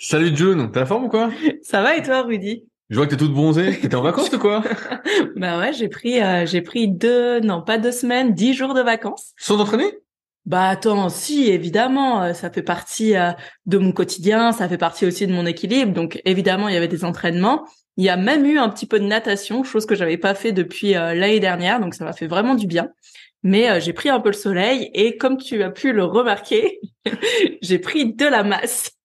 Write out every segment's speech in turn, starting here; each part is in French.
Salut June, t'as la forme ou quoi? Ça va et toi Rudy? Je vois que t'es toute bronzée. T'étais en vacances ou quoi? Bah ouais, j'ai pris euh, j'ai pris deux non pas deux semaines, dix jours de vacances. Sans entraîner Bah attends, si évidemment, euh, ça fait partie euh, de mon quotidien, ça fait partie aussi de mon équilibre. Donc évidemment, il y avait des entraînements. Il y a même eu un petit peu de natation, chose que j'avais pas fait depuis l'année dernière, donc ça m'a fait vraiment du bien. Mais j'ai pris un peu le soleil et comme tu as pu le remarquer, j'ai pris de la masse.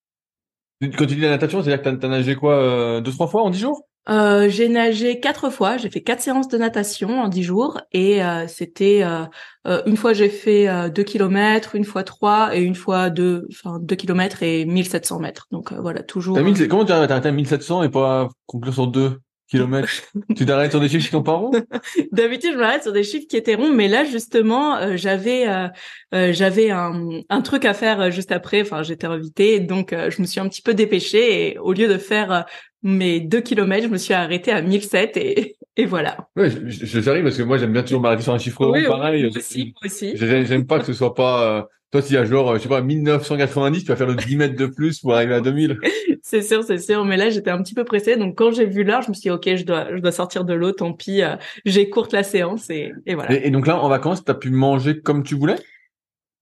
Quand tu dis la natation, c'est-à-dire que t'as nagé quoi, euh, deux, trois fois en dix jours? Euh, J'ai nagé quatre fois. J'ai fait quatre séances de natation en dix jours et euh, c'était euh, une fois j'ai fait deux kilomètres, une fois trois et une fois deux, enfin deux kilomètres et 1700 mètres. Donc voilà, toujours. comment tu as arrêté à 1700 et pas conclure sur deux? Kilomètres. tu t'arrêtes sur des chiffres qui sont pas ronds? D'habitude, je m'arrête sur des chiffres qui étaient ronds, mais là justement, euh, j'avais euh, euh, j'avais un, un, truc à faire juste après. Enfin, j'étais invitée, donc je me suis un petit peu dépêchée et au lieu de faire mes deux kilomètres, je me suis arrêtée à 1007 et, et voilà. Ouais, je, je, j'arrive parce que moi j'aime bien toujours m'arrêter sur un chiffre rond, pareil. Aussi, aussi. J'aime pas que ce soit pas toi, s'il y a genre, je sais pas, 1990, tu vas faire le 10 mètres de plus pour arriver à 2000. c'est sûr, c'est sûr. Mais là, j'étais un petit peu pressée. Donc, quand j'ai vu l'heure, je me suis dit, OK, je dois, je dois sortir de l'eau. Tant pis, euh, j'ai courte la séance et, et voilà. Et, donc là, en vacances, t'as pu manger comme tu voulais?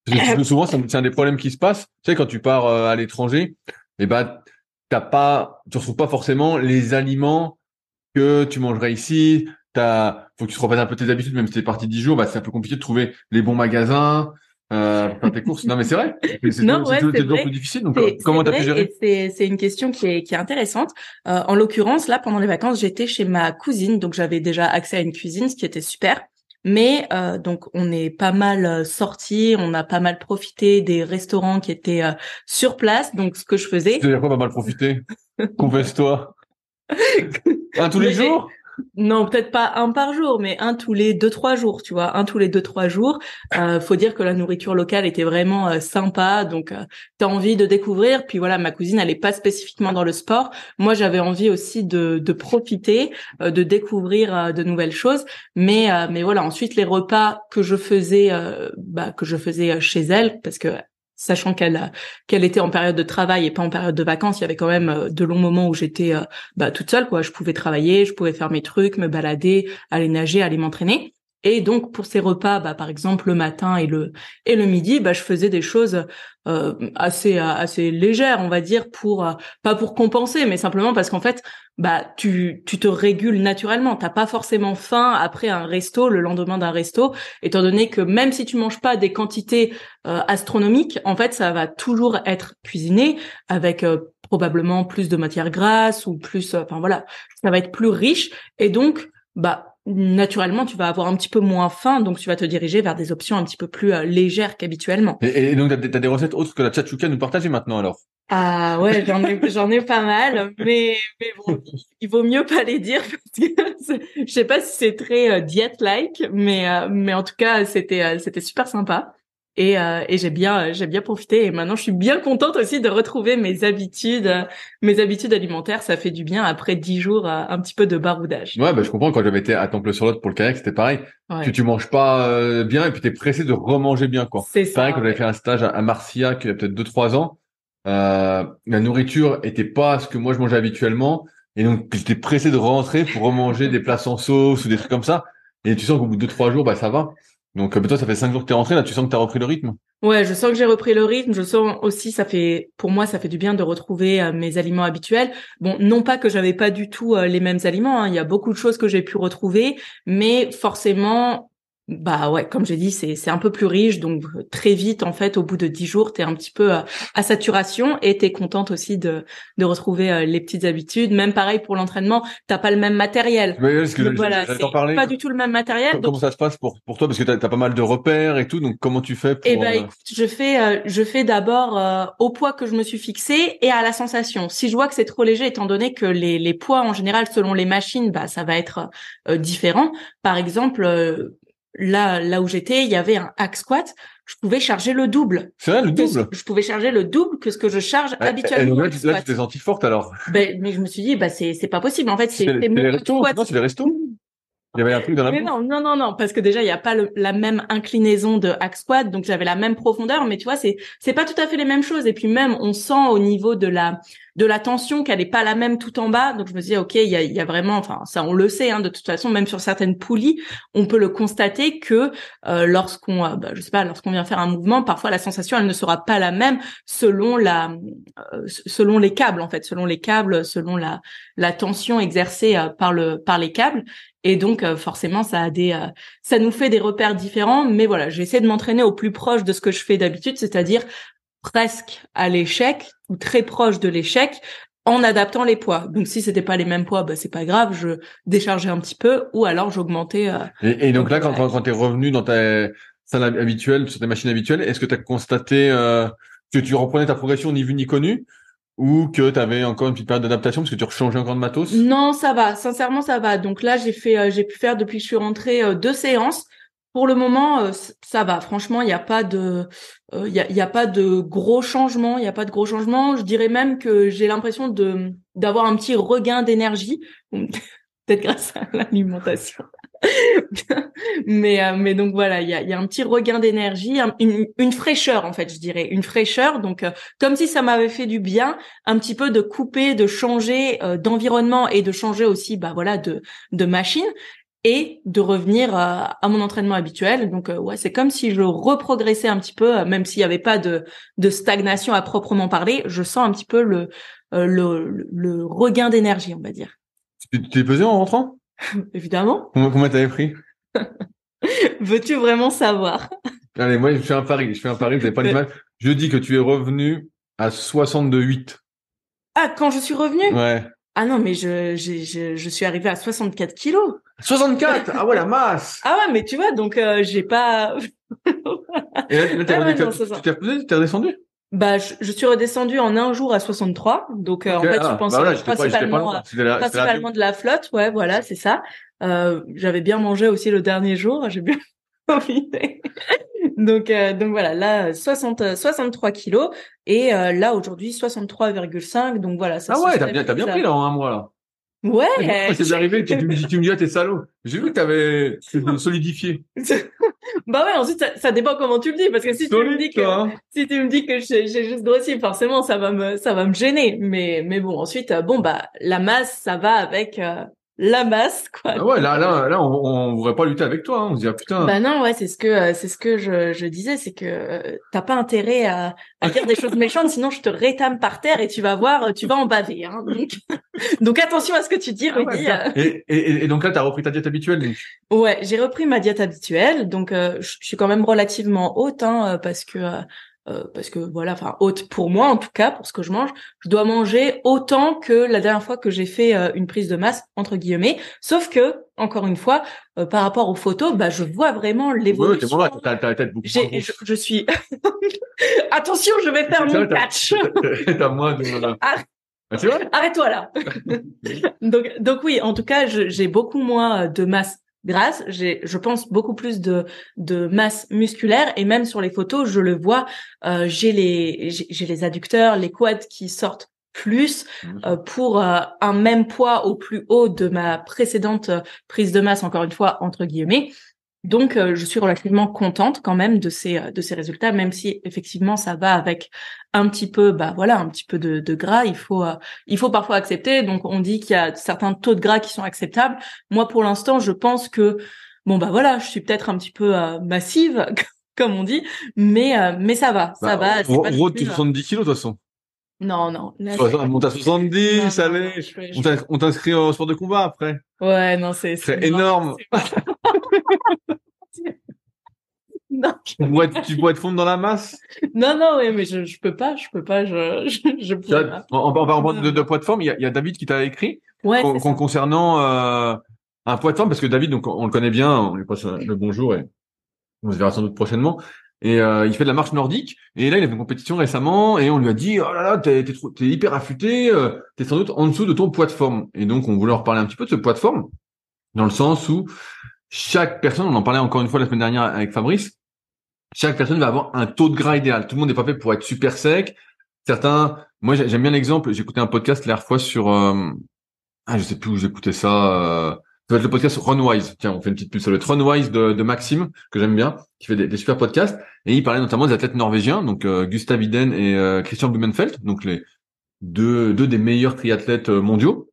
Parce que souvent, c'est un des problèmes qui se passent. Tu sais, quand tu pars euh, à l'étranger, eh ben, t'as pas, tu retrouves pas forcément les aliments que tu mangerais ici. T'as, faut que tu te reprennes un peu tes habitudes, même si t'es parti 10 jours, bah, c'est un peu compliqué de trouver les bons magasins euh, tes courses. Non, mais c'est vrai. C'est ouais, toujours plus difficile. Donc, euh, comment t'as pu gérer C'est une question qui est, qui est intéressante. Euh, en l'occurrence, là, pendant les vacances, j'étais chez ma cousine, donc j'avais déjà accès à une cuisine, ce qui était super. Mais euh, donc on est pas mal euh, sorti, on a pas mal profité des restaurants qui étaient euh, sur place. Donc ce que je faisais. Tu veux dire quoi, pas mal profité? Confesse-toi. Un tous les jours? Non, peut-être pas un par jour, mais un tous les deux trois jours, tu vois, un tous les deux trois jours. Euh, faut dire que la nourriture locale était vraiment euh, sympa, donc euh, t'as envie de découvrir. Puis voilà, ma cousine, elle est pas spécifiquement dans le sport. Moi, j'avais envie aussi de, de profiter, euh, de découvrir euh, de nouvelles choses. Mais mais voilà, ensuite les repas que je faisais, bah, que je faisais chez elle, parce que sachant qu'elle qu'elle était en période de travail et pas en période de vacances, il y avait quand même euh, de longs moments où j'étais euh, bah, toute seule quoi. Je pouvais travailler, je pouvais faire mes trucs, me balader, aller nager, aller m'entraîner. Et donc pour ces repas, bah, par exemple le matin et le et le midi, bah, je faisais des choses euh, assez assez légères, on va dire, pour euh, pas pour compenser, mais simplement parce qu'en fait, bah tu tu te régules naturellement. T'as pas forcément faim après un resto, le lendemain d'un resto, étant donné que même si tu manges pas des quantités euh, astronomiques, en fait, ça va toujours être cuisiné avec probablement plus de matière grasse ou plus, enfin voilà, ça va être plus riche et donc bah naturellement, tu vas avoir un petit peu moins faim, donc tu vas te diriger vers des options un petit peu plus euh, légères qu'habituellement. Et, donc, tu as, des recettes autres que la tchatchouka nous partager maintenant, alors? Ah ouais, j'en ai, j'en ai pas mal, mais, mais bon, il vaut mieux pas les dire, parce que je sais pas si c'est très euh, diète-like, mais, euh, mais en tout cas, c'était, c'était super sympa. et, euh, et j'ai bien j'ai bien profité et maintenant je suis bien contente aussi de retrouver mes habitudes euh, mes habitudes alimentaires. Ça fait du bien après dix jours euh, un petit peu de baroudage. Ouais bah je comprends. Quand j'avais été à Temple sur l'autre pour le kayak c'était pareil. Ouais. tu tu manges pas bien et puis t'es pressé de remanger bien quoi. C'est pareil quand j'avais fait un stage à, Marciac il y a peut-être deux trois ans la nourriture était pas ce que moi je mangeais habituellement et donc j'étais pressé de rentrer pour remanger des plats sans sauce ou des trucs comme ça et tu sens qu'au bout de deux trois jours bah ça va donc toi, ça fait cinq jours que t'es rentré, là, tu sens que t'as repris le rythme? Ouais, je sens que j'ai repris le rythme. Je sens aussi, ça fait, pour moi, ça fait du bien de retrouver euh, mes aliments habituels. Bon, non pas que j'avais pas du tout euh, les mêmes aliments. Hein. Il y a beaucoup de choses que j'ai pu retrouver, mais forcément, bah ouais, comme j'ai dit, c'est c'est un peu plus riche, donc très vite en fait, au bout de dix jours, t'es un petit peu à, à saturation et t'es contente aussi de de retrouver euh, les petites habitudes. Même pareil pour l'entraînement, t'as pas le même matériel. Mais parce que donc, voilà, c'est pas du tout le même matériel. Comment ça se passe pour pour toi? Parce que t'as as pas mal de repères et tout, donc comment tu fais pour Eh ben, écoute, je fais euh, je fais d'abord euh, au poids que je me suis fixé et à la sensation. Si je vois que c'est trop léger, étant donné que les les poids en général selon les machines, bah ça va être différent. Par exemple là là où j'étais, il y avait un hack squat, je pouvais charger le double. C'est vrai, le double? Je pouvais charger le double que ce que je charge habituellement. Et là, tu t'es senti forte alors. Ben, mais je me suis dit, bah c'est c'est pas possible. En fait, c'est les, restos. Non, c'est les restos. Il y avait un truc dans la Mais non, non, non, non, parce que déjà il y a pas le, la même inclinaison de hack squat, donc j'avais la même profondeur, mais tu vois, c'est c'est pas tout à fait les mêmes choses. Et puis même, on sent au niveau de la de la tension qu'elle est pas la même tout en bas. Donc je me dis ok, il y a, vraiment, enfin ça on le sait hein, de toute façon, même sur certaines poulies, on peut le constater que euh, lorsqu'on, euh, bah, je sais pas, lorsqu'on vient faire un mouvement, parfois la sensation elle ne sera pas la même selon la, euh, selon les câbles en fait, selon les câbles, selon la la tension exercée par le par les câbles. Et donc forcément ça a des, ça nous fait des repères différents. Mais voilà, j'essaie de m'entraîner au plus proche de ce que je fais d'habitude, c'est-à-dire presque à l'échec ou très proche de l'échec en adaptant les poids. Donc si c'était pas les mêmes poids, bah c'est pas grave, je déchargeais un petit peu ou alors j'augmentais. Euh, et, donc là, quand, quand, tu es revenu dans ta salle habituelle, sur tes machines habituelles, est-ce que tu as constaté euh, que tu reprenais ta progression ni vu ni connu ou que tu avais encore une petite période d'adaptation parce que tu rechangeais encore de matos? Non, ça va. Sincèrement, ça va. Donc là, j'ai fait, euh, j'ai pu faire depuis que je suis rentrée deux séances. Pour le moment, euh, ça va. Franchement, il n'y a pas de, il y, a, a pas de gros changements. Il y a pas de gros changements. Je dirais même que j'ai l'impression de d'avoir un petit regain d'énergie, peut-être grâce à l'alimentation. mais euh, mais donc voilà, il y a, y a un petit regain d'énergie, une, une, fraîcheur en fait, je dirais, une fraîcheur. Donc euh, comme si ça m'avait fait du bien, un petit peu de couper, de changer d'environnement et de changer aussi, bah voilà, de de machine et de revenir à, mon entraînement habituel. Donc euh, ouais, c'est comme si je reprogressais un petit peu, même s'il n'y avait pas de, de stagnation à proprement parler. Je sens un petit peu le euh, le, le, regain d'énergie, on va dire. Tu t'es pesé en rentrant? Évidemment. Combien, combien t'avais pris? Veux-tu vraiment savoir? Allez, moi je fais un pari. Je fais un pari. Vous n'avez pas l'image. Je dis que tu es revenu à 62,8. Ah, quand je suis revenu? Ouais. Ah non, mais je, je, je suis arrivée à 64 kilos. 64 Ah ouais, la masse Ah ouais, mais tu vois, donc euh, j'ai pas... Et là, là ah ouais, t'es tu redescendu bah, je, je, suis redescendu en un jour à 63. Donc, euh, en fait, ah, je pensais bah principalement, pas, pas principalement de la flotte. Ouais, voilà, c'est ça. Euh, J'avais bien mangé aussi le dernier jour. J'ai bien profité. donc, euh, donc voilà, là, 60, 63 kilos. Et euh, là, aujourd'hui, 63,5. Donc voilà. Ça, ah ouais, t'as bien, as bien pris là en un mois là. Ouais. C'est arrivé, tu, me dis, tu me dis, ah, t'es salaud. J'ai vu que t'avais solidifié. bah ouais, ensuite, ça, ça, dépend comment tu le dis, parce que si tu me dis que, si tu me dis que j'ai juste grossi, forcément, ça va me, ça va me gêner. Mais, mais bon, ensuite, bon, bah, la masse, ça va avec, euh, la masse quoi. Ah ouais, là là là on, on voudrait pas lutter avec toi, hein. on se dit ah, putain. Bah non, ouais, c'est ce que euh, c'est ce que je, je disais, c'est que euh, t'as pas intérêt à, à dire des choses méchantes, sinon je te rétame par terre et tu vas voir, tu vas en baver. Hein. Donc, donc attention à ce que tu dis, Rudy. Ah et, et, et, donc là, t'as repris ta diète habituelle. Donc. Ouais, j'ai repris ma diète habituelle, donc je suis quand même relativement haute, hein, parce que euh, parce que voilà, enfin haute pour moi en tout cas pour ce que je mange, je dois manger autant que la dernière fois que j'ai fait euh, une prise de masse entre guillemets. Sauf que encore une fois, euh, par rapport aux photos, bah je vois vraiment l'évolution. Ouais, t'as la tête beaucoup je, je, suis. Attention, je vais faire mon catch. T'as moins de. Ah, Arrête-toi là. donc donc oui, en tout cas, j'ai beaucoup moins de masse grasse, j'ai, je pense, beaucoup plus de de masse musculaire et même sur les photos, je le vois, euh, j'ai les j'ai les adducteurs, les quads qui sortent plus mmh. euh, pour euh, un même poids au plus haut de ma précédente prise de masse, encore une fois entre guillemets. Donc, euh, je suis relativement contente quand même de ces euh, de ces résultats, même si effectivement ça va avec un petit peu, bah voilà, un petit peu de, de gras. Il faut euh, il faut parfois accepter. Donc, on dit qu'il y a certains taux de gras qui sont acceptables. Moi, pour l'instant, je pense que bon bah voilà, je suis peut-être un petit peu massive, comme on dit, mais mais ça va, ça bah, va. En gros, tu 70 kilos de toute façon. Non, non. Là, on monte à 70, allez. on t'inscrit au sport de combat après. Ouais, non, c'est c'est énorme. non. Tu être, tu pourrais fondre dans la masse? Non, non, oui, mais je, je peux pas, je peux pas, je, je, je pas. En, parlant de, de poids de forme, il y a, y a David qui t'a écrit ouais, concernant euh, un poids de forme, parce que David, donc on le connaît bien, on lui passe le bonjour et on se verra sans doute prochainement. Et euh, il fait de la marche nordique. Et là, il a fait une compétition récemment et on lui a dit oh là là, t'es t'es hyper affûté, euh, t'es sans doute en dessous de ton poids de forme. Et donc, on voulait en reparler un petit peu de ce poids de forme, dans le sens où chaque personne, on en parlait encore une fois la semaine dernière avec Fabrice, chaque personne va avoir un taux de gras idéal. Tout le monde n'est pas fait pour être super sec. Certains, moi j'aime bien l'exemple. Écouté un podcast la fois sur, euh, ah je sais plus où j'écoutais ça. Euh, ça va être le podcast Runwise. Tiens, on fait une petite pub. Va être Runwise de, Maxime que j'aime bien, qui fait des, super podcasts. Et il parlait notamment des athlètes norvégiens, donc euh, Gustav Iden et euh, Christian Blumenfeld, donc les deux, deux des meilleurs triathlètes mondiaux,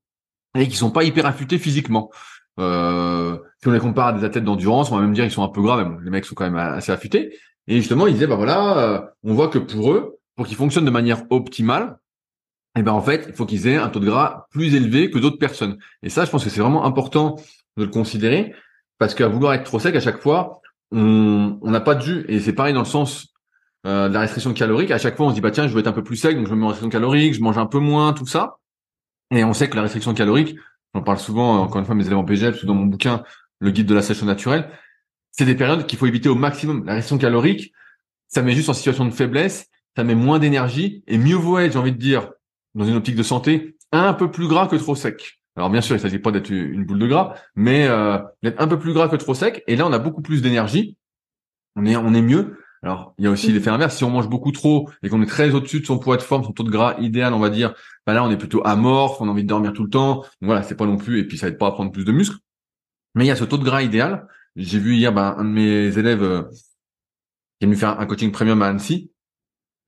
et qui sont pas hyper affûtés physiquement. Euh, si on les compare à des athlètes d'endurance, on va même dire qu'ils sont un peu gras, les mecs sont quand même assez affûtés. Et justement, ils disaient, bah voilà, euh, on voit que pour eux, pour qu'ils fonctionnent de manière optimale, eh ben en fait, il faut qu'ils aient un taux de gras plus élevé que d'autres personnes. Et ça, je pense que c'est vraiment important de le considérer, parce qu'à vouloir être trop sec à chaque fois, on n'a pas de jus. Et c'est pareil dans le sens euh, de la restriction calorique. À chaque fois, on se dit bah tiens, je veux être un peu plus sec, donc je me mets en restriction calorique, je mange un peu moins, tout ça. Et on sait que la restriction calorique, j'en parle souvent, encore une fois, mes élèves en PGF, ou dans mon bouquin, le guide de la sèche naturelle, c'est des périodes qu'il faut éviter au maximum. La restriction calorique, ça met juste en situation de faiblesse, ça met moins d'énergie, et mieux vaut être, j'ai envie de dire, dans une optique de santé, un peu plus gras que trop sec. Alors bien sûr, il s'agit pas d'être une boule de gras, mais euh, d'être un peu plus gras que trop sec. Et là, on a beaucoup plus d'énergie. On est, on est mieux. Alors, il y a aussi l'effet inverse. Si on mange beaucoup trop et qu'on est très au-dessus de son poids de forme, son taux de gras idéal, on va dire, bah là, on est plutôt amorphe, on a envie de dormir tout le temps. Donc voilà, c'est pas non plus, et puis ça aide pas à prendre plus de muscles. Mais il y a ce taux de gras idéal. J'ai vu hier bah, un de mes élèves euh, qui est venu faire un coaching premium à Annecy,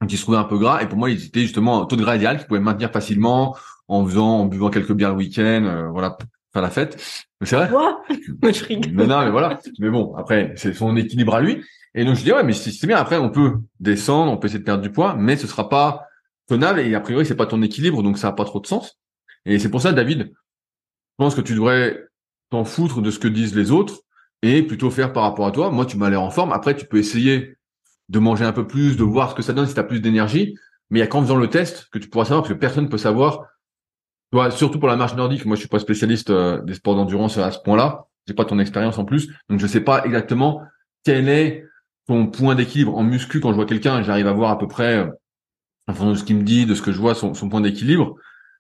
qui se trouvait un peu gras, et pour moi, il était justement un taux de gras idéal qu'il pouvait maintenir facilement en faisant, en buvant quelques bières le week-end, euh, voilà, faire la fête. Mais c'est vrai. Quoi? Je rigole. Mais non, mais voilà. Mais bon, après, c'est son équilibre à lui. Et donc je dis ouais, mais c'est bien. Après, on peut descendre, on peut essayer de perdre du poids, mais ce sera pas tenable et a priori c'est pas ton équilibre, donc ça a pas trop de sens. Et c'est pour ça, David, je pense que tu devrais t'en foutre de ce que disent les autres et plutôt faire par rapport à toi. Moi, tu m'as l'air en forme. Après, tu peux essayer de manger un peu plus, de voir ce que ça donne si tu as plus d'énergie. Mais il y a qu'en faisant le test que tu pourras savoir, parce que personne ne peut savoir. Surtout pour la marche nordique, moi je suis pas spécialiste euh, des sports d'endurance à ce point-là. J'ai pas ton expérience en plus, donc je sais pas exactement quel est ton point d'équilibre en muscu. Quand je vois quelqu'un, j'arrive à voir à peu près, euh, en fonction de ce qu'il me dit, de ce que je vois, son, son point d'équilibre.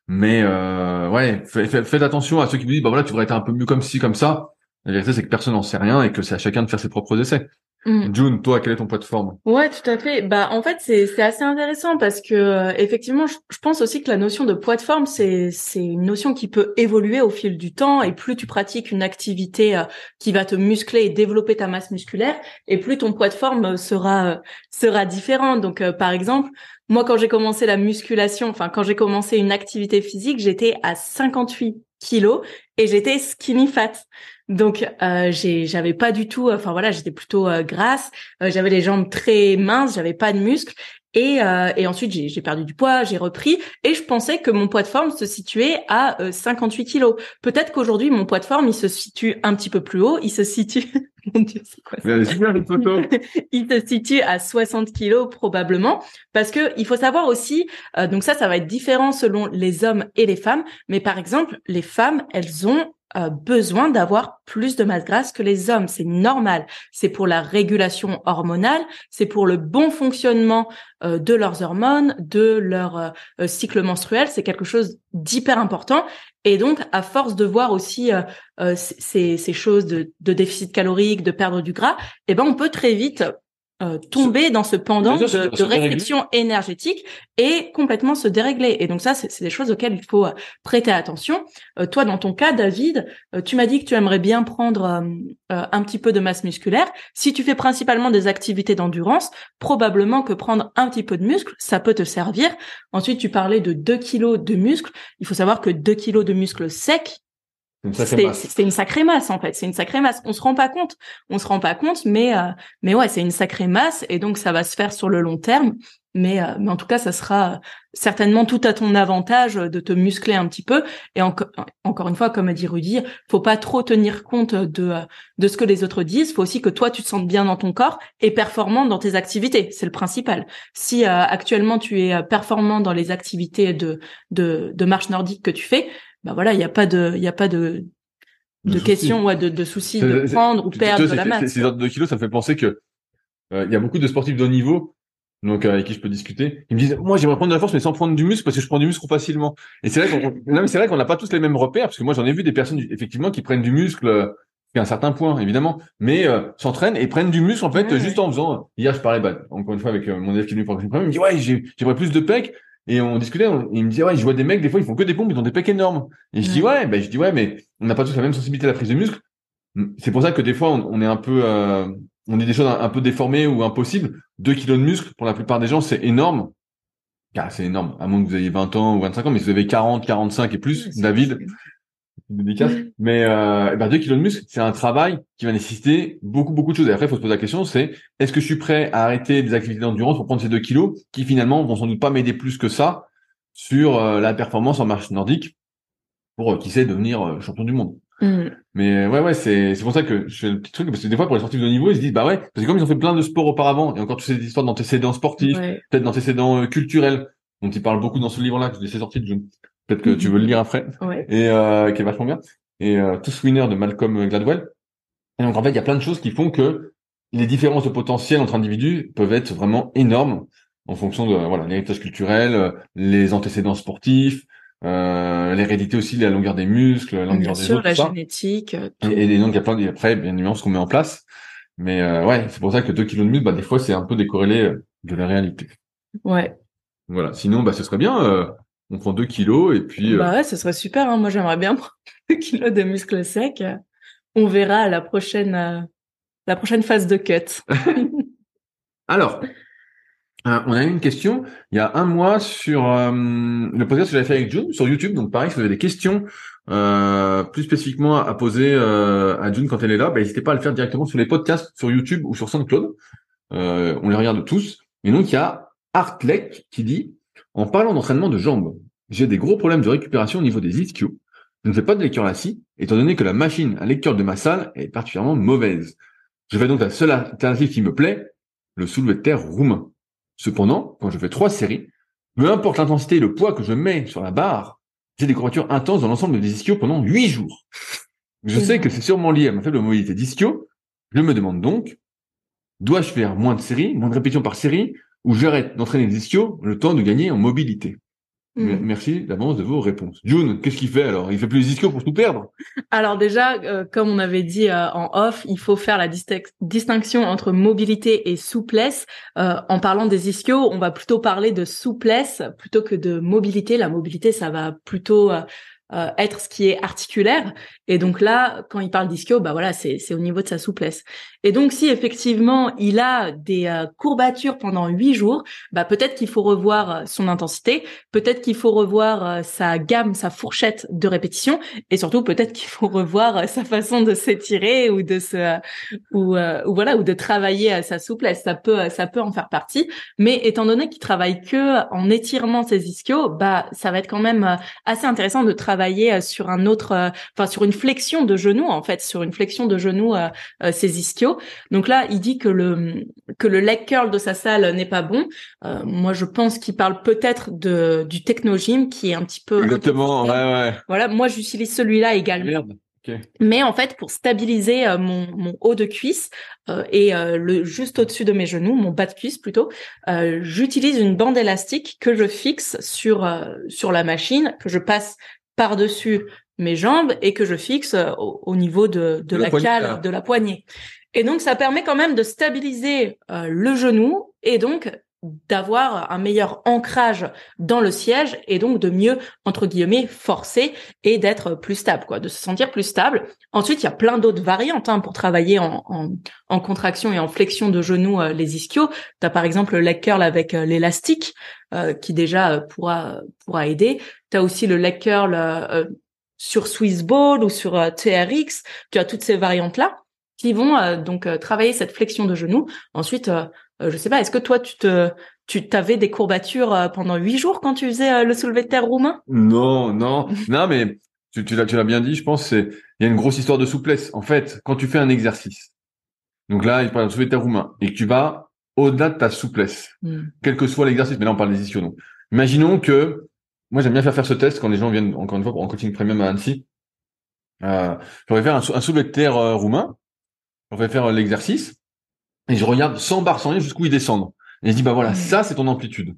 Mais euh, ouais, faites, attention à ceux qui me disent, bah voilà, tu devrais être un peu mieux comme ci, comme ça. La vérité, c'est que personne n'en sait rien et que c'est à chacun de faire ses propres essais. Mmh. June, toi, quel est ton poids de forme Ouais, tout à fait. Bah, en fait, c'est c'est assez intéressant parce que euh, effectivement, je, pense aussi que la notion de poids de forme, c'est c'est une notion qui peut évoluer au fil du temps et plus tu pratiques une activité euh, qui va te muscler et développer ta masse musculaire, et plus ton poids de forme sera sera différent. Donc, par exemple, moi, quand j'ai commencé la musculation, enfin quand j'ai commencé une activité physique, j'étais à 58 kilos et j'étais skinny fat. Donc euh, j'avais pas du tout, enfin voilà, j'étais plutôt euh, grasse, euh, j'avais les jambes très minces, j'avais pas de muscles. Et, euh, et ensuite, j'ai perdu du poids, j'ai repris, et je pensais que mon poids de forme se situait à 58 kilos. Peut-être qu'aujourd'hui, mon poids de forme, il se situe un petit peu plus haut, il se situe Mon Dieu, c'est quoi ça Il se situe à 60 kilos probablement, parce que il faut savoir aussi, euh, donc ça, ça va être différent selon les hommes et les femmes, mais par exemple, les femmes, elles ont euh, besoin d'avoir plus de masse grasse que les hommes. C'est normal. C'est pour la régulation hormonale, c'est pour le bon fonctionnement euh, de leurs hormones, de leur cycle menstruel. C'est quelque chose d'hyper important. Et donc, à force de voir aussi ces, ces choses de, de déficit calorique, de perdre du gras, eh ben on peut très vite euh, tomber dans ce pendant de, de restriction énergétique et complètement se dérégler. Et donc ça, c'est des choses auxquelles il faut euh, prêter attention. Euh, toi, dans ton cas, David, tu m'as dit que tu aimerais bien prendre un petit peu de masse musculaire. Si tu fais principalement des activités d'endurance, probablement que prendre un petit peu de muscle, ça peut te servir. Ensuite, tu parlais de 2 kilos de muscle. Il faut savoir que 2 kilos de muscle sec, c'est une sacrée masse en fait, c'est une sacrée masse. On se rend pas compte, on se rend pas compte, mais euh, mais ouais, c'est une sacrée masse et donc ça va se faire sur le long terme. Mais euh, mais en tout cas, ça sera certainement tout à ton avantage de te muscler un petit peu. Et encore une fois, comme a dit Rudy, faut pas trop tenir compte de de ce que les autres disent. Faut aussi que toi tu te sentes bien dans ton corps et performant dans tes activités. C'est le principal. Si euh, actuellement tu es performant dans les activités de de de marche nordique que tu fais bah voilà, il n'y a pas de, il y a pas de, de, de question, ouais, de, de souci de prendre ou perdre de la masse. Ces ordres de kilos, ça me fait penser que euh, il y a beaucoup de sportifs de haut niveau, donc euh, avec qui je peux discuter. Ils me disent, moi, j'aimerais prendre de la force, mais sans prendre du muscle, parce que je prends du muscle facilement. Et c'est vrai qu'on, non, mais c'est vrai qu'on n'a pas tous les mêmes repères, parce que moi, j'en ai vu des personnes effectivement qui prennent du muscle. Euh, à un certain point, évidemment, mais euh, s'entraînent et prennent du muscle en fait juste en faisant. Hier, je parlais bah, encore une fois avec mon élève qui est venu pour le il me dit ouais, j'aimerais plus de pecs, et on discutait, il me disait, ouais, je vois des mecs, des fois, ils font que des pompes, ils ont des pecs énormes. Et je dis, ouais, ben, je dis, ouais, mais on n'a pas tous la même sensibilité à la prise de muscle. C'est pour ça que des fois, on, est un peu, euh, on dit des choses un, peu déformées ou impossibles. 2 kilos de muscle, pour la plupart des gens, c'est énorme. Ah, c'est énorme. À moins que vous ayez 20 ans ou 25 ans, mais si vous avez 40, 45 et plus, David, mais euh, ben 2 kilos de muscle, c'est un travail qui va nécessiter beaucoup, beaucoup de choses. Et après, il faut se poser la question, c'est est-ce que je suis prêt à arrêter des activités d'endurance pour prendre ces 2 kilos qui finalement vont sans doute pas m'aider plus que ça sur euh, la performance en marche nordique pour, euh, qui sait, devenir euh, champion du monde. Mm. Mais ouais, ouais, c'est c'est pour ça que je fais le petit truc parce que des fois pour les sportifs de niveau, ils se disent bah ouais, parce que comme ils ont fait plein de sports auparavant et encore toutes ces histoires d'antécédents sportifs, peut-être d'antécédents culturels dont ils parlent beaucoup dans ce livre-là que je laissé sortir de peut-être que tu veux le lire après, et euh, qui est vachement bien. Et euh, Tous Winner de Malcolm Gladwell. Et donc en fait, il y a plein de choses qui font que les différences de potentiel entre individus peuvent être vraiment énormes en fonction de voilà l'héritage culturel, les antécédents sportifs, euh, l'hérédité aussi, la longueur des muscles, la longueur des sûr, la génétique. Et, donc il y a plein de, après bien évidemment ce qu'on met en place. Mais euh, ouais, c'est pour ça que 2 kilos de muscle, bah des fois c'est un peu décorrélé euh, de la réalité. Ouais. Voilà. Sinon, bah ce serait bien. Euh, on prend 2 kilos et puis. Euh, bah ouais, ce serait super. Hein. Moi, j'aimerais bien prendre 2 kilos de muscles secs. On verra à la prochaine, euh, la prochaine phase de cut. Alors, euh, on a une question il y a un mois sur le podcast que j'avais fait avec June sur YouTube. Donc pareil, si vous avez des questions plus spécifiquement à poser à June quand elle est là, bah, n'hésitez pas à le faire directement sur les podcasts sur YouTube ou sur SoundCloud. on les regarde tous. Et donc il y a Artlek qui dit en parlant d'entraînement de jambes, j'ai des gros problèmes de récupération au niveau des ischios. Je ne fais pas de lecture assis, étant donné que la machine à lecture de ma salle est particulièrement mauvaise. Je fais donc la seule alternative qui me plaît, le soulevé de terre roumain. Cependant, quand je fais trois séries, peu importe l'intensité et le poids que je mets sur la barre, j'ai des courbatures intenses dans l'ensemble des ischios pendant huit jours. Je sais que c'est sûrement lié à ma faible mobilité d'ischio. Je me demande donc, dois-je faire moins de séries, moins de répétitions par série, ou j'arrête d'entraîner les ischios le temps de gagner en mobilité. Mm. Merci d'avance de vos réponses. June, qu'est-ce qu'il fait alors? Il fait plus les ischios pour tout perdre? Alors déjà, euh, comme on avait dit euh, en off, il faut faire la distinction entre mobilité et souplesse. Euh, en parlant des ischios, on va plutôt parler de souplesse plutôt que de mobilité. La mobilité, ça va plutôt euh, être ce qui est articulaire. Et donc là, quand il parle d'ischio, bah voilà, c'est c'est au niveau de sa souplesse. Et donc si effectivement il a des euh, courbatures pendant huit jours, bah peut-être qu'il faut revoir euh, son intensité, peut-être qu'il faut revoir sa gamme, sa fourchette de répétition, et surtout peut-être qu'il faut revoir sa façon de s'étirer ou de se ou, ou voilà ou de travailler sa souplesse. Ça peut ça peut en faire partie. Mais étant donné qu'il travaille que en étirement ses ischios, bah ça va être quand même assez intéressant de travailler travailler sur un autre, euh, enfin sur une flexion de genou en fait, sur une flexion de genou euh, euh, ses ischios. Donc là, il dit que le que le leg curl de sa salle n'est pas bon. moi, je pense qu'il parle peut-être de du technogym qui est un petit peu exactement. Ouais, ouais. Voilà, moi j'utilise celui-là également. Mais en fait, pour stabiliser mon, mon, haut de cuisse et le juste au-dessus de mes genoux, mon bas de cuisse plutôt, j'utilise une bande élastique que je fixe sur sur la machine, que je passe par-dessus mes jambes et que je fixe au, niveau de, de, la, cale, de la poignée. Et donc, ça permet quand même de stabiliser le genou et donc d'avoir un meilleur ancrage dans le siège et donc de mieux entre guillemets forcer et d'être plus stable quoi de se sentir plus stable. Ensuite il y a plein d'autres variantes hein, pour travailler en, en, contraction et en flexion de genoux euh, les ischios. Tu as par exemple le leg curl avec euh, l'élastique euh, qui déjà pourra pourra aider tu as aussi le leg curl sur Swiss Ball ou sur TRX tu as toutes ces variantes là qui vont donc travailler cette flexion de genoux ensuite euh, je sais pas, est-ce que toi tu te tu t'avais des courbatures euh, pendant huit jours quand tu faisais euh, le soulevé de terre roumain? Non, non, non, mais tu, tu l'as tu l'as bien dit. Je pense c'est il y a une grosse histoire de souplesse. En fait, quand tu fais un exercice, donc là il parle de soulevé de terre roumain et que tu vas au-delà de ta souplesse, hmm. quel que soit l'exercice. Mais là on parle des ischios. Donc, imaginons que moi j'aime bien faire faire ce test quand les gens viennent encore une fois en coaching premium à Annecy. Euh, j'aurais faire un, un soulevé de terre roumain. On faire l'exercice et je regarde sans barre, sans rien, jusqu'où ils descendent. Et je dis, bah voilà, ça, c'est ton amplitude.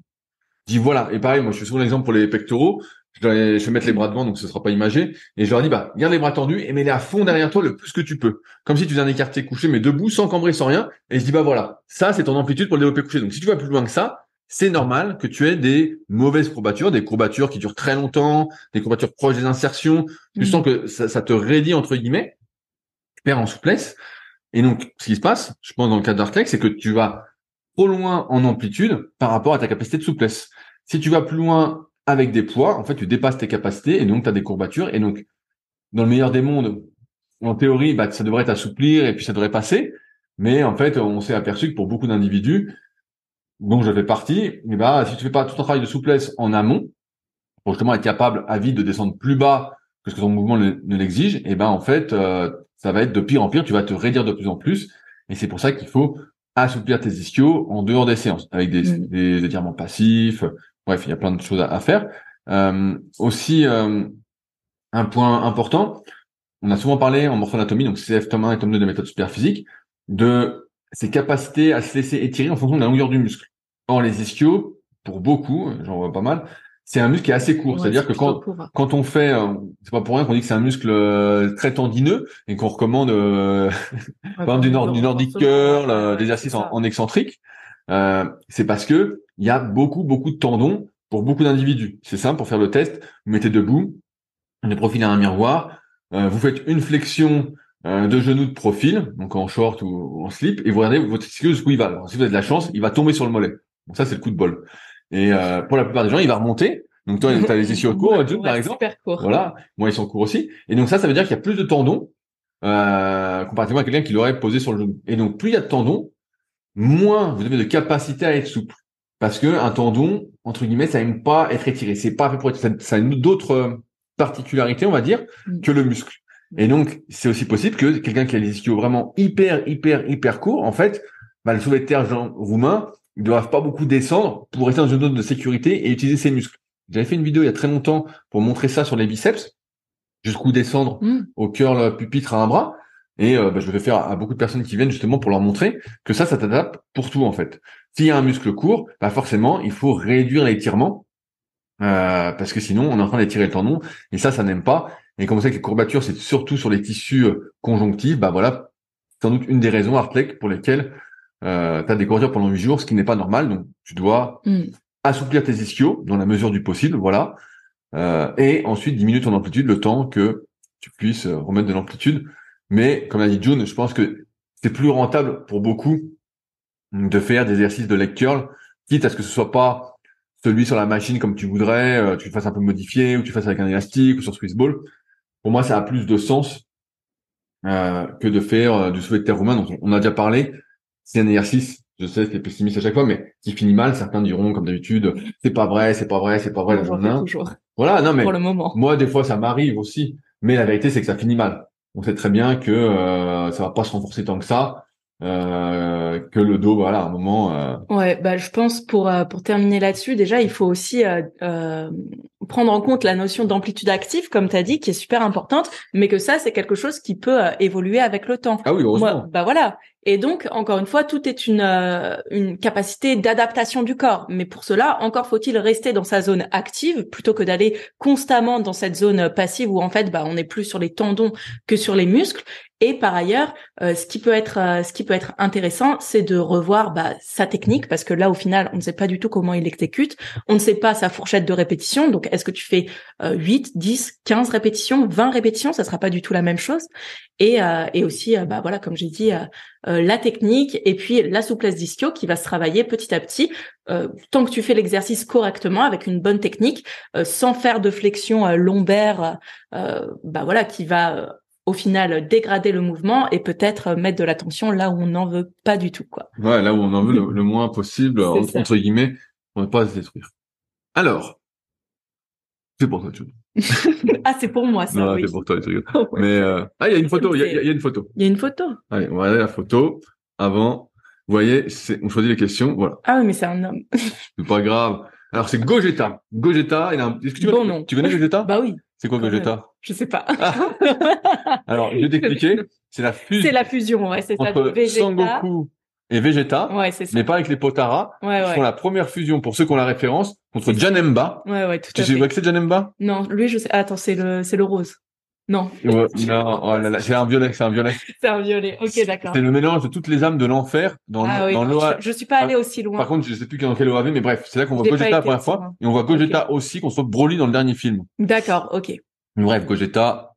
Je dis, voilà. Et pareil, moi, je fais souvent l'exemple pour les pectoraux. Je vais, je vais mettre les bras devant, donc ce sera pas imagé. Et je leur dis, bah, garde les bras tendus et mets-les à fond derrière toi le plus que tu peux. Comme si tu faisais un écarté couché, mais debout, sans cambrer, sans rien. Et je dis, bah voilà, ça, c'est ton amplitude pour le développer couché. Donc, si tu vas plus loin que ça, c'est normal que tu aies des mauvaises courbatures, des courbatures qui durent très longtemps, des courbatures proches des insertions. Tu mmh. sens que ça, ça te raidit, entre guillemets. Tu perds en souplesse. Et donc, ce qui se passe, je pense dans le cas d'Artec, c'est que tu vas trop loin en amplitude par rapport à ta capacité de souplesse. Si tu vas plus loin avec des poids, en fait, tu dépasses tes capacités et donc tu as des courbatures. Et donc, dans le meilleur des mondes, en théorie, bah, ça devrait t'assouplir et puis ça devrait passer. Mais en fait, on s'est aperçu que pour beaucoup d'individus, dont je fais partie, et bah, si tu fais pas tout ton travail de souplesse en amont, pour justement être capable à vide de descendre plus bas que ce que ton mouvement ne l'exige, et ben en fait, euh, ça va être de pire en pire, tu vas te raidir de plus en plus. Et c'est pour ça qu'il faut assouplir tes ischios en dehors des séances, avec des, mm. des étirements passifs. Bref, il y a plein de choses à, faire. Euh, aussi, euh, un point important, on a souvent parlé en morphoanatomie, donc CF tome 1 et tome 2 des méthodes superphysiques, de ses capacités à se laisser étirer en fonction de la longueur du muscle. Or, les ischios, pour beaucoup, j'en vois pas mal, c'est un muscle qui est assez court. C'est-à-dire que quand, quand on fait, euh, c'est pas pour rien qu'on dit que c'est un muscle euh, très tendineux et qu'on recommande, euh, par exemple, du, nord, du nordic curl, euh, des exercices en, en, excentrique. c'est parce que il y a beaucoup, beaucoup de tendons pour beaucoup d'individus. C'est simple, pour faire le test, vous mettez debout, les profils à un miroir, vous faites une flexion de genou de profil, donc en short ou, en slip, et vous regardez votre ischio jusqu'où il va. Alors, si vous avez de la chance, il va tomber sur le mollet. Donc ça, c'est le coup de bol. Et euh, pour la plupart des gens, il va remonter. Donc toi, tu as les ischios courts, par exemple. Super court. Voilà. Moi, ils sont courts aussi. Et donc ça, ça veut dire qu'il y a plus de tendons euh, comparativement à quelqu'un qui l'aurait posé sur le genou. Et donc plus il y a de tendons, moins vous avez de capacité à être souple. Parce que un tendon, entre guillemets, ça n'aime pas être étiré. C'est pas fait pour être. Ça, a d'autres particularités, on va dire, mm. que le muscle. Et donc, c'est aussi possible que quelqu'un qui a les ischios vraiment hyper, hyper, hyper courts, en fait, bah, le soulevé de terre genre roumain, ils doivent pas beaucoup descendre pour rester dans une zone de sécurité et utiliser ses muscles. J'avais fait une vidéo il y a très longtemps pour montrer ça sur les biceps, jusqu'où descendre mm. au curl pupitre à un bras. Et euh, bah, je le fais faire à beaucoup de personnes qui viennent justement pour leur montrer que ça, ça t'adapte pour tout en fait. S'il y a un muscle court, bah forcément, il faut réduire l'étirement euh, parce que sinon, on est en train d'étirer le tendon et ça, ça n'aime pas. Et comme on sait que les courbatures, c'est surtout sur les tissus euh, conjonctifs, bah voilà, sans doute une des raisons, Artlek, pour lesquelles euh, tu as des courbatures pendant 8 jours, ce qui n'est pas normal. Donc, tu dois mm. assouplir tes ischios dans la mesure du possible, voilà. Euh, et ensuite diminuer ton amplitude le temps que tu puisses euh, remettre de l'amplitude. Mais comme a dit June, je pense que c'est plus rentable pour beaucoup de faire des exercices de leg curl, quitte à ce que ce soit pas celui sur la machine comme tu voudrais, euh, tu le fasses un peu modifié, ou tu fasses avec un élastique, ou sur Swiss Ball. Pour moi, ça a plus de sens euh, que de faire du soulevé de terre roumain. Donc, on a déjà parlé c'est un exercice, je sais, c'est pessimiste à chaque fois, mais qui finit mal. Certains diront, comme d'habitude, c'est pas vrai, c'est pas vrai, c'est pas vrai. La journée. toujours. Voilà, non mais pour le moment. Moi, des fois, ça m'arrive aussi, mais la vérité, c'est que ça finit mal. On sait très bien que euh, ça va pas se renforcer tant que ça. Euh, que le dos, voilà, à un moment. Euh... Ouais, bah je pense pour euh, pour terminer là-dessus, déjà il faut aussi euh, euh prendre en compte la notion d'amplitude active, comme tu as dit, qui est super importante, mais que ça c'est quelque chose qui peut évoluer avec le temps. Ah oui, heureusement. bah voilà. Et donc, encore une fois, tout est une, euh, une capacité d'adaptation du corps. Mais pour cela, encore faut-il rester dans sa zone active plutôt que d'aller constamment dans cette zone passive où en fait, bah, on est plus sur les tendons que sur les muscles. Et par ailleurs, euh, ce qui peut être euh, ce qui peut être intéressant, c'est de revoir bah, sa technique parce que là, au final, on ne sait pas du tout comment il exécute. On ne sait pas sa fourchette de répétition. Donc, est-ce que tu fais 8, 10, 15 répétitions, 20 répétitions? Ça sera pas du tout la même chose. Et, et aussi, bah voilà, comme j'ai dit, euh, la technique et puis la souplesse d'ischio qui va se travailler petit à petit euh, tant que tu fais l'exercice correctement avec une bonne technique euh, sans faire de flexion lombaire bah voilà qui va au final dégrader le mouvement et peut-être mettre de la tension là où on n'en veut pas du tout quoi. Ouais, là où on en veut le, moins possible entre, guillemets, on ne pas se détruire. Alors, c'est pour toi, tu ah, c'est pour moi, ça. Non, c'est pour toi, tu Mais, euh... ah, il y a une photo, il y, a, une photo. Il y a une photo. Allez, on va regarder la photo. Avant, vous voyez, on choisit les questions, voilà. Ah oui, mais c'est un homme. c'est pas grave. Alors, c'est Gogeta. Gogeta, il a un... Est-ce que tu, bon connais, tu connais Gogeta? Bah oui. C'est quoi Gogeta? Je sais pas. Alors, je vais t'expliquer. C'est la fusion. C'est la fusion, ouais, c'est ça. Entre Sangoku et Vegeta, ouais, c'est ça. mais pas avec les Potara, ouais, qui font la première fusion pour ceux qui ont la référence contre Janemba. Ouais, ouais, tout tu à sais fait. que c'est Janemba? Non, lui, je sais. Ah, attends, c'est le, c'est le rose. Non. Ouais, non, oh là là, c'est un violet, c'est un violet. c'est un violet. Ok, d'accord. C'est le mélange de toutes les âmes de l'enfer dans, ah, oui, dans l'OA. Je, je, suis pas allé aussi loin. Par contre, je sais plus dans quel OAV, mais bref, c'est là qu'on voit Gogeta la première fois, et on voit Gogeta okay. aussi qu'on se Broly dans le dernier film. D'accord, ok. Bref, Gogeta,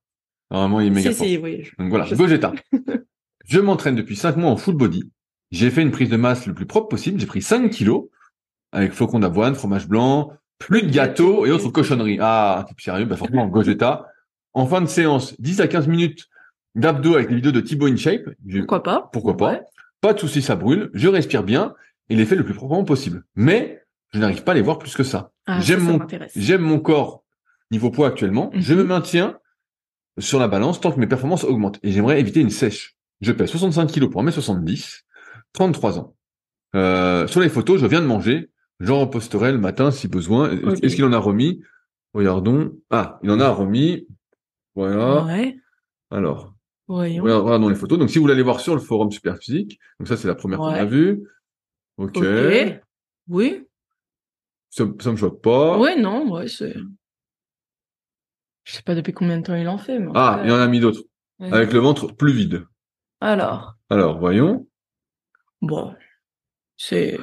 normalement, il est méga si, fort. Si, oui. Donc voilà, Gogeta. je m'entraîne depuis 5 mois en full body. J'ai fait une prise de masse le plus propre possible. J'ai pris 5 kilos avec flocons d'avoine, fromage blanc, plus de gâteaux et autres cochonneries. Ah, t'es sérieux Bah forcément, Gogeta. En fin de séance, 10 à 15 minutes d'abdos avec les vidéos de Thibaut InShape. Pourquoi pas? Pourquoi pas? Ouais. Pas de soucis, ça brûle. Je respire bien et les fait le plus proprement possible. Mais je n'arrive pas à les voir plus que ça. Ah, j'aime mon j'aime mon corps niveau poids actuellement. Mhm. Je me maintiens sur la balance tant que mes performances augmentent et j'aimerais éviter une sèche. Je pèse 65 kilos pour 1m70, 33 ans. Euh, sur les photos, je viens de manger. J'en reposterai le matin si besoin. Est-ce qu'il en a remis? Regardons. Ah, il en a remis. Voilà. Ouais. Alors, Voyons. regardons les physiques. Donc, si vous voulez aller voir sur le forum Superphysique, donc ça, c'est la première qu'on Ouais. a vue. Ok. Ok. Oui. Ça, ça me choque pas. Ouais, non, ouais, c'est. Je sais pas depuis combien de temps il en fait, mais. en Ah, cas, il en a mis d'autres. ouais. Avec le ventre plus vide. Alors, Alors, voyons. Bon, c'est.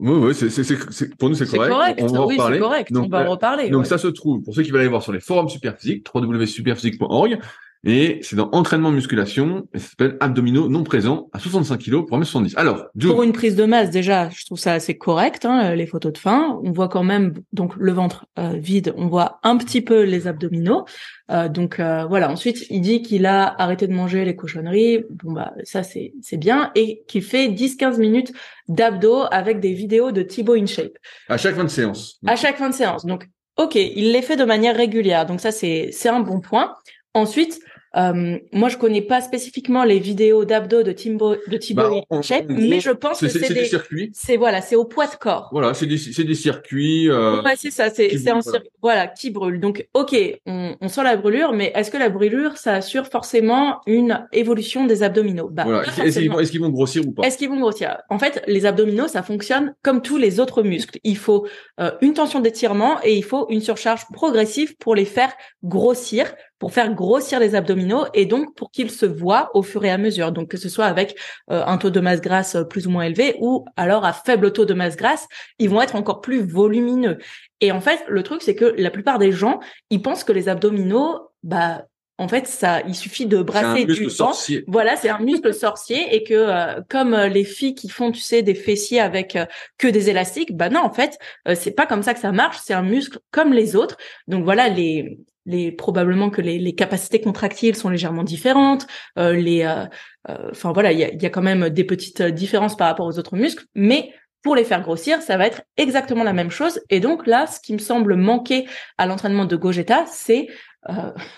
Oui, oui, c'est, c'est, c'est, pour nous, c'est C'est correct. correct. On va oui, reparler. c'est correct. Donc, On va en euh, reparler. Donc ouais. ça se trouve, pour ceux qui veulent aller voir sur les forums Superphysique, www.superphysique.org, et c'est dans entraînement musculation, et ça s'appelle abdominaux non présents à 65 kg pour 1m70. Alors, Pour une prise de masse, déjà, je trouve ça assez correct, hein, les photos de fin. On voit quand même donc le ventre euh, vide, on voit un petit peu les abdominaux. Euh, donc euh, voilà. Ensuite, il dit qu'il a arrêté de manger les cochonneries. Bon bah ça c'est c'est bien et qu'il fait 10-15 minutes d'abdos avec des vidéos de Thibaut InShape à chaque fin de séance. à chaque fin de séance. Donc ok, il les fait de manière régulière. Donc ça c'est c'est un bon point. Ensuite. Euh, moi, je connais pas spécifiquement les vidéos d'abdos de Thibaut de Thibaut Bah, en- en mais je pense que c'est, des circuits. c'est voilà, c'est au poids de corps. Voilà, c'est des, c'est des circuits. Euh, Ouais, c'est ça, c'est c'est un brûle, cir- voilà qui brûle. Donc ok, on, on sent la brûlure, mais est-ce que la brûlure ça assure forcément une évolution des abdominaux? Bah voilà. Est-ce qu'ils, vont, est-ce qu'ils vont grossir ou pas? Est-ce qu'ils vont grossir? En fait, les abdominaux, ça fonctionne comme tous les autres muscles. Il faut euh, une tension d'étirement et il faut une surcharge progressive pour les faire grossir, pour faire grossir les abdominaux et donc pour qu'ils se voient au fur et à mesure. Donc que ce soit avec euh, un taux de masse grasse euh, plus ou moins élevé ou alors à faible taux de masse grasse, ils vont être encore plus volumineux. Et en fait, le truc c'est que la plupart des gens, ils pensent que les abdominaux, bah en fait, ça, il suffit de brasser muscle du sorcier. voilà, c'est un muscle sorcier et que euh, comme euh, les filles qui font, tu sais, des fessiers avec euh, que des élastiques, bah non, en fait, c'est pas comme ça que ça marche. C'est un muscle comme les autres. Donc voilà, les les probablement que les, les capacités contractiles sont légèrement différentes. euh, les, euh, euh, enfin voilà, il y a, y a quand même des petites euh, différences par rapport aux autres muscles, mais pour les faire grossir, ça va être exactement la même chose. Et donc là, ce qui me semble manquer à l'entraînement de Gogeta, c'est euh,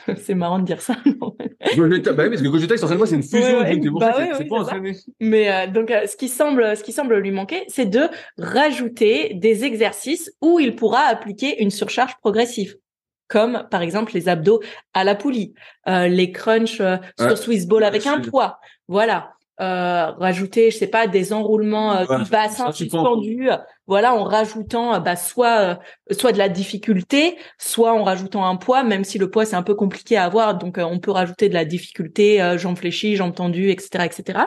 c'est marrant de dire ça. non Gogeta, bah oui, parce que Gogeta, c'est une fusion. Ouais, c'est Bah oui, pas entraîné. Mais euh, donc, euh, ce qui semble, ce qui semble lui manquer, c'est de rajouter des exercices où il pourra appliquer une surcharge progressive, comme par exemple les abdos à la poulie, euh, les crunchs euh, sur. Swiss Ball avec un poids. Voilà. euh, rajouter, je sais pas, des enroulements euh, Ouais, du bassin suspendus, euh, voilà, en rajoutant bah, soit euh, soit de la difficulté, soit en rajoutant un poids, même si le poids c'est un peu compliqué à avoir, donc euh, on peut rajouter de la difficulté, euh, jambes fléchies, jambes tendues, etc., etc.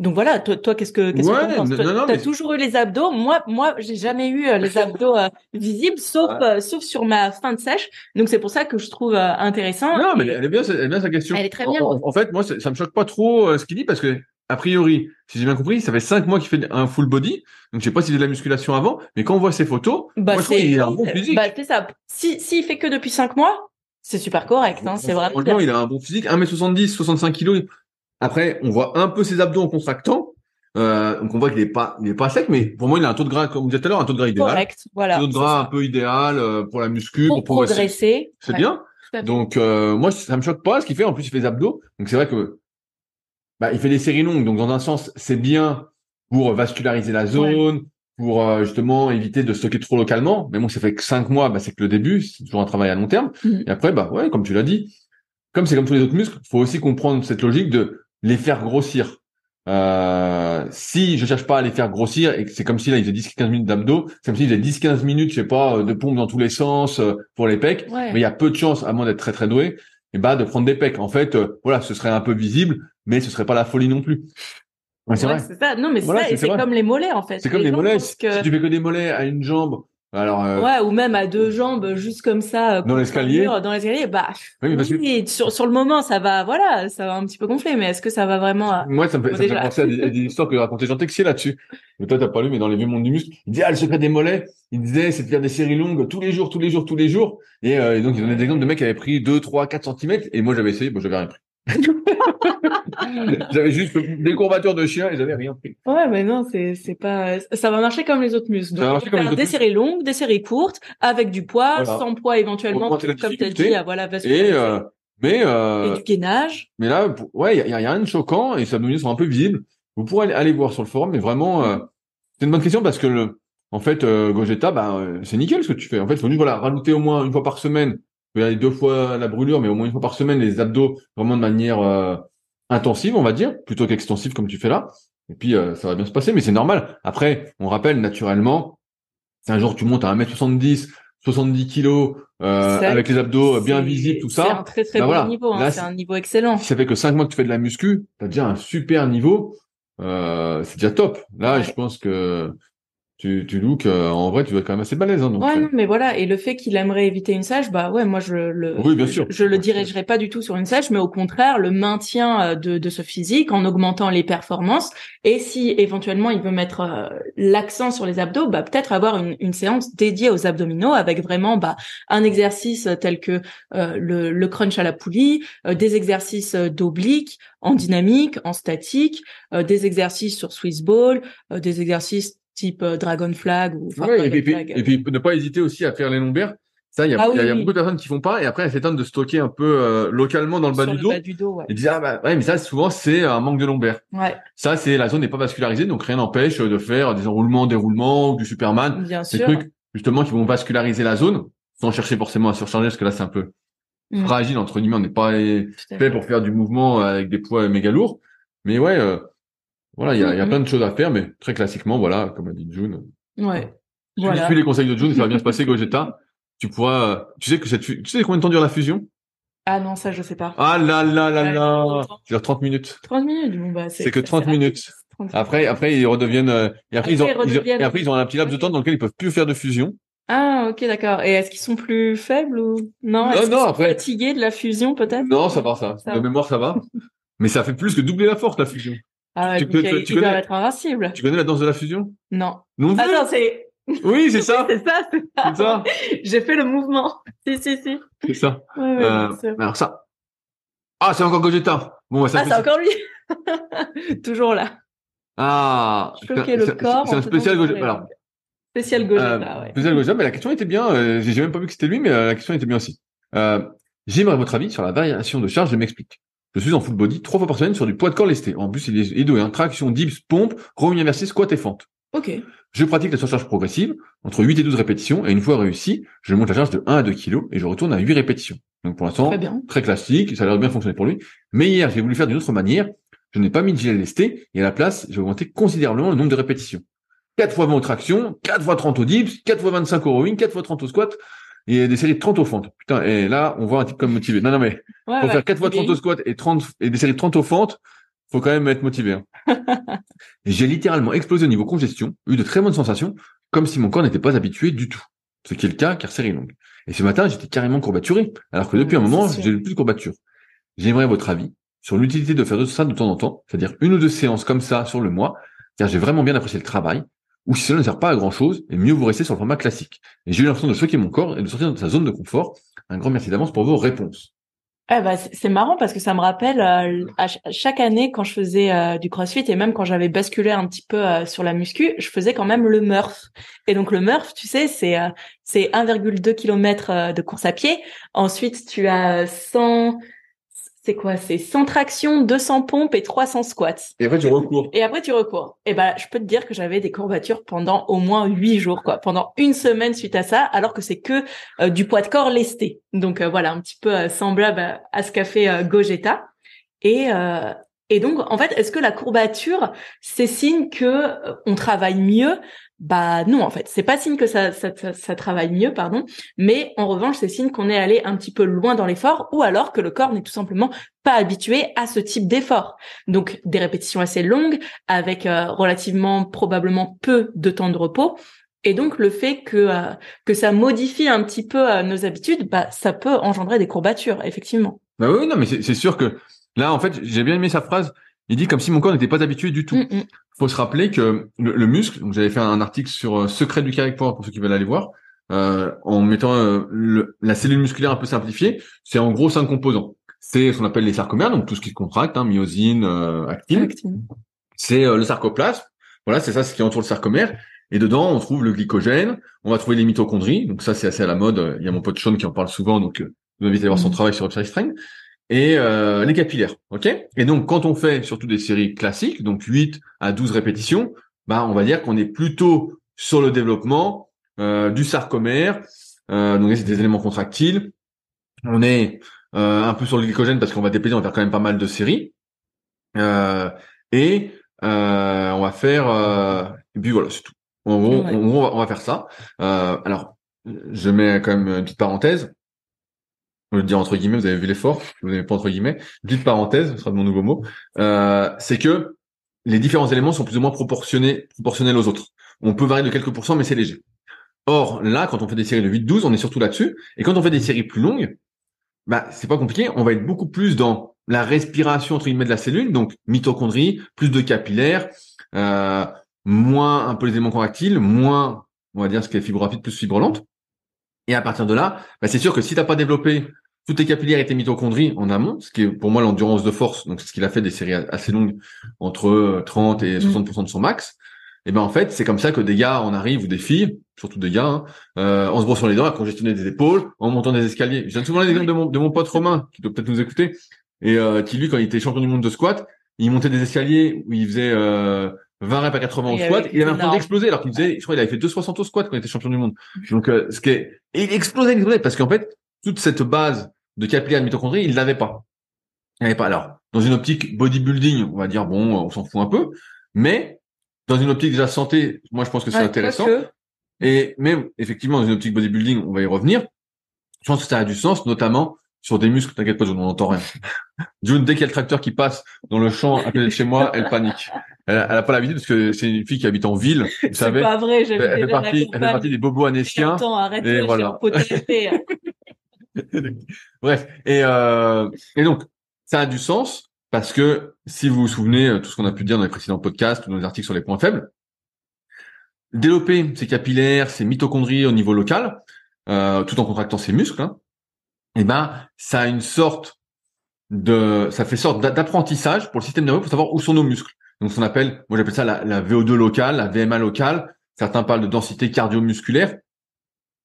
Donc voilà, toi, toi qu'est-ce que qu'est-ce Ouais, que penses T'as mais- toujours eu les abdos. Moi, moi, j'ai jamais eu euh, les abdos euh, visibles, sauf Ouais. euh, sauf sur ma fin de sèche. Donc c'est pour ça que je trouve euh, intéressant. Non, mais elle est bien, elle est bien sa question. Elle est très En- bien. En, en fait, moi, ça me choque pas trop euh, ce qu'il dit parce que, a priori, si j'ai bien compris, ça fait cinq mois qu'il fait un full body. Donc, je sais pas s'il faisait de la musculation avant, mais quand on voit ses photos, Bah, moi, je trouve c'est- qu'il a un bon physique. Bah, c'est ça. Si, s'il fait que depuis cinq mois, c'est super correct, hein, c'est vraiment Franchement, il a un bon physique, 1m70, 65 kilos. Après, on voit un peu ses abdos en contractant. Euh, donc, on voit qu'il est pas, il est pas sec, mais pour moi, il a un taux de gras, comme vous disiez tout à l'heure, un taux de gras idéal. correct, voilà. Un taux de gras un peu idéal euh, pour la muscu, Pour pour progresser. C'est ouais, bien. Donc euh, moi ça me choque pas ce qu'il fait. En plus il fait des abdos. Donc c'est vrai que bah, il fait des séries longues. Donc dans un sens c'est bien pour vasculariser la zone, pour euh, justement éviter de stocker trop localement. Mais bon ça fait que cinq mois, bah, c'est que le début. C'est toujours un travail à long terme. Mhm. Et après bah ouais comme tu l'as dit, comme c'est comme tous les autres muscles, faut aussi comprendre cette logique de les faire grossir. Euh, si je cherche pas à les faire grossir et que c'est comme si là il faisait 10-15 minutes d'abdos, c'est comme s'il faisait 10-15 minutes, je sais pas, de pompe dans tous les sens euh, pour les pecs Ouais. mais il y a peu de chances, à moins d'être très très doué, et bah de prendre des pecs. En fait, euh, voilà, ce serait un peu visible, mais ce serait pas la folie non plus. Ouais, c'est Ouais, vrai. c'est ça. Non, mais c'est Voilà, ça. c'est- comme les mollets, en fait. C'est comme les mollets. que- si tu fais que des mollets à une jambe, alors euh, Ouais, ou même à deux jambes, juste comme ça. euh, Dans l'escalier. Dans l'escalier, bah, Oui, parce que- oui, sur, sur le moment, ça va, voilà, ça va un petit peu gonfler, mais est-ce que ça va vraiment, euh, moi ça me fait, Bon, ça me fait penser à des, à des histoires que racontait Jean Texier là-dessus. Mais toi t'as pas lu, mais dans les vieux mondes du muscle, il disait ah le secret des mollets, il disait c'est de faire des séries longues tous les jours, tous les jours, tous les jours. Et, euh, et donc il donnait des exemples de mecs qui avaient pris 2, 3, 4 centimètres, et moi j'avais essayé, bon j'avais rien pris. j'avais juste des courbatures de chien et j'avais rien pris. Ouais, mais non, c'est c'est pas. Ça va marcher comme les autres muscles. Ça Donc, faire autres des muscles. séries longues, des séries courtes, avec du poids, Voilà. sans poids éventuellement, comme tu as difficulté. dit, ah, voilà, Et euh, mais euh, Et du gainage. Mais là, ouais, il y a, y a rien de choquant et ces abdominaux sont un peu visibles. Vous pourrez aller, voir sur le forum, mais vraiment, euh, c'est une bonne question parce que le, en fait, euh, Gogeta, bah, euh, c'est nickel ce que tu fais. En fait, il faut juste voilà rajouter au moins une fois par semaine. Peut aller deux fois la brûlure, mais au moins une fois par semaine les abdos vraiment de manière euh, intensive, on va dire, plutôt qu'extensive comme tu fais là. Et puis euh, ça va bien se passer, mais c'est normal. Après, on rappelle naturellement, c'est un jour tu montes à 1m70, 70 kilos, euh, avec les abdos bien c'est- visibles, tout C'est un ça. très très Bah bon voilà. niveau, hein, c'est un niveau excellent. Si ça fait que cinq mois que tu fais de la muscu, t'as déjà un super niveau. Euh, c'est déjà top. Là, Ouais. je pense que tu, tu look, euh, en vrai, tu vas quand même assez balèze. Hein, donc, Ouais, euh, non, mais voilà. Et le fait qu'il aimerait éviter une sèche, bah ouais, moi je le, Oui, bien sûr. je, je le dirigerai pas du tout sur une sèche, mais au contraire, le maintien euh, de, de ce physique en augmentant les performances. Et si éventuellement il veut mettre euh, l'accent sur les abdos, bah peut-être avoir une, une séance dédiée aux abdominaux avec vraiment bah un exercice tel que euh, le, le crunch à la poulie, euh, des exercices d'oblique en dynamique, en statique, euh, des exercices sur Swiss ball, euh, des exercices type euh, dragon flag ou enfin, ouais, et, puis, et puis- flag, et puis, ne pas hésiter aussi à faire les lombaires. Ça, il y a, Ah il y a- il y a oui. beaucoup de personnes qui font pas, et après, elles s'étonnent de stocker un peu euh, localement dans le bas sur du le dos. bas du dos, ouais. Et disent, ah bah, ouais, mais ça, souvent, c'est un manque de lombaire. Ouais, Ça, c'est, la zone n'est pas vascularisée, donc rien n'empêche de faire des enroulements, déroulements, ou du Superman. bien Ces sûr. trucs, justement, qui vont vasculariser la zone, sans chercher forcément à surcharger, parce que là, c'est un peu Mm. fragile, entre guillemets, on n'est pas fait. pour faire du mouvement avec des poids méga lourds. Mais ouais, euh, voilà, il y a, il y a plein de choses à faire, mais très classiquement, voilà, comme a dit June. Ouais. Voilà. tu suis les conseils de June, ça va bien se passer, Gogeta. Tu pourras, tu sais que cette, tu sais combien de temps dure la fusion? Ah non, ça je sais pas. Ah là là là là! Ça dure 30 minutes. 30 minutes, bon bah c'est C'est que 30 rapide. minutes. 30 minutes. Après, après, ils redeviennent, euh, et après, ils ont, Après, ils ils ont- redeviennent- et après, ils ont un petit laps de temps dans lequel ils peuvent plus faire de fusion. Ah ok d'accord. Et est-ce qu'ils sont plus faibles ou non Non, sont après- fatigués de la fusion peut-être? Non, ça va, ça. Ça De mémoire, ça va. Mais ça fait plus que doubler la force, la fusion. Ah Tu peux- tu connais- être invincibles. Tu connais la danse de la fusion? Non. Non plus? Attends, c'est Oui, c'est ça. c'est ça, c'est ça. J'ai fait le mouvement. Si si si. C'est ça. Ouais, ouais, Euh, alors ça. Ah, c'est encore Gogeta. Bon, bah, ça Ah c'est encore lui. Toujours là. Ah. Choquer le corps. C'est un spécial Gogeta. Alors. Spécial Gogeta, euh, ouais. spécial Gogeta, mais la question était bien. Euh, j'ai même pas vu que c'était lui, mais la question était bien aussi. J'aimerais votre avis sur la variation de charge. Je m'explique. Je suis en full body trois fois par semaine sur du poids de corps lesté. En plus, il est doué. Hein. Traction, dips, pompe, revenu inversé, squat et fente. Ok. Je pratique la surcharge progressive entre 8 et 12 répétitions et une fois réussi, je monte la charge de 1 à 2 kilos et je retourne à 8 répétitions. Donc pour l'instant, très classique, ça a l'air de bien fonctionner pour lui. Mais hier, j'ai voulu faire d'une autre manière. je n'ai pas mis de gilet lesté et à la place, j'ai augmenté considérablement le nombre de répétitions. 4 fois 20 aux tractions, 4 fois 30 au dips, 4 fois 25 au rowing, 4 fois 30 au squat et des séries de 30 au fentes. Putain, et là, on voit un type comme motivé. Non, non, mais pour faire 4 fois 30 au squat et 30 et des séries de 30 au fentes, faut quand même être motivé. Hein. j'ai littéralement explosé au niveau congestion, eu de très bonnes sensations, comme si mon corps n'était pas habitué du tout. Ce qui est le cas car série longue. Et ce matin, j'étais carrément courbaturé, alors que depuis un moment, j'ai plus de courbature. J'aimerais votre avis sur l'utilité de faire ça de temps en temps, c'est-à-dire une ou deux séances comme ça sur le mois, car j'ai vraiment bien apprécié le travail, ou si cela ne sert pas à grand chose, et mieux vous rester sur le format classique. Et j'ai eu l'impression de choquer mon corps et de sortir de sa zone de confort. Un grand merci d'avance pour vos réponses. Eh bah, c'est marrant parce que ça me rappelle euh, à chaque année quand je faisais euh, du crossfit et même quand j'avais basculé un petit peu euh, sur la muscu, je faisais quand même le Murph. Et donc le Murph, tu sais, c'est c'est 1,2 km de course à pied. Ensuite, tu as 100 c'est quoi? C'est 100 tractions, 200 pompes et 300 squats. Et après tu recours. Et après tu recours. Et ben je peux te dire que j'avais des courbatures pendant au moins 8 jours quoi, pendant une semaine suite à ça alors que c'est que euh, du poids de corps lesté. Donc euh, voilà, un petit peu euh, semblable à, ce qu'a fait Gogeta. Et et donc, en fait, est-ce que la courbature, c'est signe que on travaille mieux bah non, en fait, c'est pas signe que ça, ça, ça, travaille mieux, pardon, mais en revanche, c'est signe qu'on est allé un petit peu loin dans l'effort, ou alors que le corps n'est tout simplement pas habitué à ce type d'effort. Donc des répétitions assez longues, avec euh, relativement probablement peu de temps de repos, et donc le fait que euh, que ça modifie un petit peu euh, nos habitudes, bah ça peut engendrer des courbatures, effectivement. Bah oui, non, mais c'est sûr que là, en fait, j'ai bien aimé sa phrase. Il dit comme si mon corps n'était pas habitué du tout. Il mm, mm. faut se rappeler que le, muscle, donc j'avais fait un article sur euh, secret du carré pour ceux qui veulent aller voir, euh, en mettant euh, la cellule musculaire un peu simplifiée, c'est en gros cinq composants. C'est ce qu'on appelle les sarcomères, donc tout ce qui se contracte, hein, myosine, actine. C'est le sarcoplasme. Voilà, c'est ça ce qui entoure le sarcomère. Et dedans, on trouve le glycogène, on va trouver les mitochondries. Donc ça, c'est assez à la mode. Il y a mon pote Sean qui en parle souvent, donc je vous invite à voir son mm. travail sur Upside Strength et euh, les capillaires. OK? Et donc quand on fait surtout des séries classiques, donc 8 à 12 répétitions, bah on va dire qu'on est plutôt sur le développement euh, du sarcomère, euh, donc c'est des éléments contractiles. On est euh, un peu sur le glycogène parce qu'on va dépayser, on va faire quand même pas mal de séries. Euh, et euh, on va faire et puis voilà, c'est tout. En gros, on, va, on va faire ça. alors, je mets quand même une petite parenthèse on le dire entre guillemets, vous avez vu l'effort, vous n'avez pas entre guillemets, petite parenthèse, ce sera mon nouveau mot, euh, c'est que les différents éléments sont plus ou moins proportionnés, proportionnels aux autres. On peut varier de quelques pourcents, mais c'est léger. Or, là, quand on fait des séries de 8-12, on est surtout là-dessus. Et quand on fait des séries plus longues, bah, c'est pas compliqué. On va être beaucoup plus dans la respiration, entre guillemets, de la cellule. Donc, mitochondrie, plus de capillaires, euh, moins un peu les éléments contractiles, moins, on va dire, ce qui est fibre rapide, plus fibre lente. Et à partir de là, bah, c'est sûr que si tu n'as pas développé toutes tes capillaires et tes mitochondries en amont, ce qui est pour moi l'endurance de force, donc c'est ce qu'il a fait des séries assez longues entre 30 et 60% mm. de son max. Et ben en fait, c'est comme ça que des gars en arrivent ou des filles, surtout des gars, hein, euh, en se brossant les dents, à congestionner des épaules, en montant des escaliers. Je donne souvent l'exemple de mon, de mon pote Romain, qui doit peut-être nous écouter, et euh, qui lui, quand il était champion du monde de squat, il montait des escaliers où il faisait euh, 20 reps à 80 au squat, il avait l'impression d'exploser alors qu'il faisait, je crois, il avait fait 260 au squat quand il était champion du monde. Donc, euh, ce qui est, il explosait, il explosait parce qu'en fait, toute cette base de capillaire de mitochondrie, il l'avait pas. Il n'avait pas. Alors, dans une optique bodybuilding, on va dire bon, on s'en fout un peu, mais dans une optique déjà santé, moi je pense que c'est intéressant. Et même effectivement dans une optique bodybuilding, on va y revenir. Je pense que ça a du sens, notamment sur des muscles. T'inquiète pas, je n'entends rien. June, dès qu'il y a le tracteur qui passe dans le champ à côté de chez moi, elle panique. Elle, a pas l'habitude parce que c'est une fille qui habite en ville. Vous savez. C'est pas vrai. Elle, elle fait partie, elle fait partie des bobos anéciens. et voilà. Bref, et, euh, et donc ça a du sens parce que si vous vous souvenez euh, tout ce qu'on a pu dire dans les précédents podcasts ou dans les articles sur les points faibles, développer ses capillaires, ses mitochondries au niveau local, euh, tout en contractant ses muscles, hein, et eh ben ça a une sorte de, ça fait sorte d'apprentissage pour le système nerveux pour savoir où sont nos muscles. Donc, qu'on appelle, moi j'appelle ça la, la, VO2 locale, la VMA locale. Certains parlent de densité cardio-musculaire.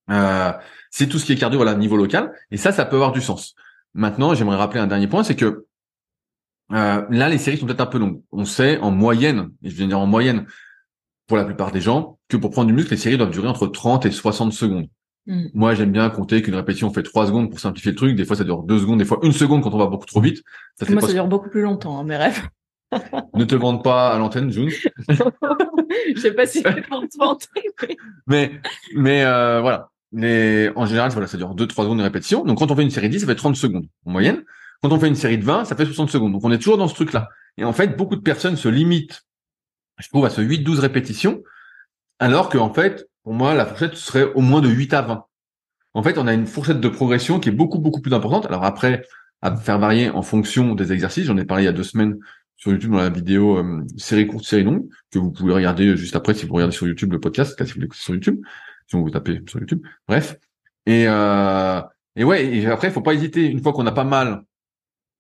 Euh, c'est tout ce qui est cardio, voilà, niveau local. Et ça, ça peut avoir du sens. Maintenant, j'aimerais rappeler un dernier point, c'est que euh, là, les séries sont peut-être un peu longues. On sait en moyenne, et je viens de dire en moyenne, pour la plupart des gens, que pour prendre du muscle, les séries doivent durer entre 30 et 60 secondes. Mm. Moi, j'aime bien compter qu'une répétition fait 3 secondes pour simplifier le truc. Des fois, ça dure 2 secondes, des fois une seconde quand on va beaucoup trop vite. Ça Moi, ça dure beaucoup plus longtemps, hein, mes rêves. ne te vende pas à l'antenne, June. Je sais pas si c'est pour te vanter, mais- Mais, mais euh, voilà. Mais en général, voilà, ça dure 2-3 secondes de répétition. Donc quand on fait une série de 10, ça fait 30 secondes en moyenne. Quand on fait une série de 20, ça fait 60 secondes. Donc on est toujours dans ce truc-là. Et en fait, beaucoup de personnes se limitent, je trouve, à ce 8-12 répétitions, alors que en fait, pour moi, la fourchette serait au moins de 8 à 20. En fait, on a une fourchette de progression qui est beaucoup, beaucoup plus importante. Alors après, à faire varier en fonction des exercices. J'en ai parlé il y a deux semaines sur YouTube dans la vidéo euh, série courte, série longue, que vous pouvez regarder juste après si vous regardez sur YouTube le podcast, si vous l'écoutez sur YouTube, si vous tapez sur YouTube. Bref. Et, euh, et ouais, et après, il faut pas hésiter, une fois qu'on a pas mal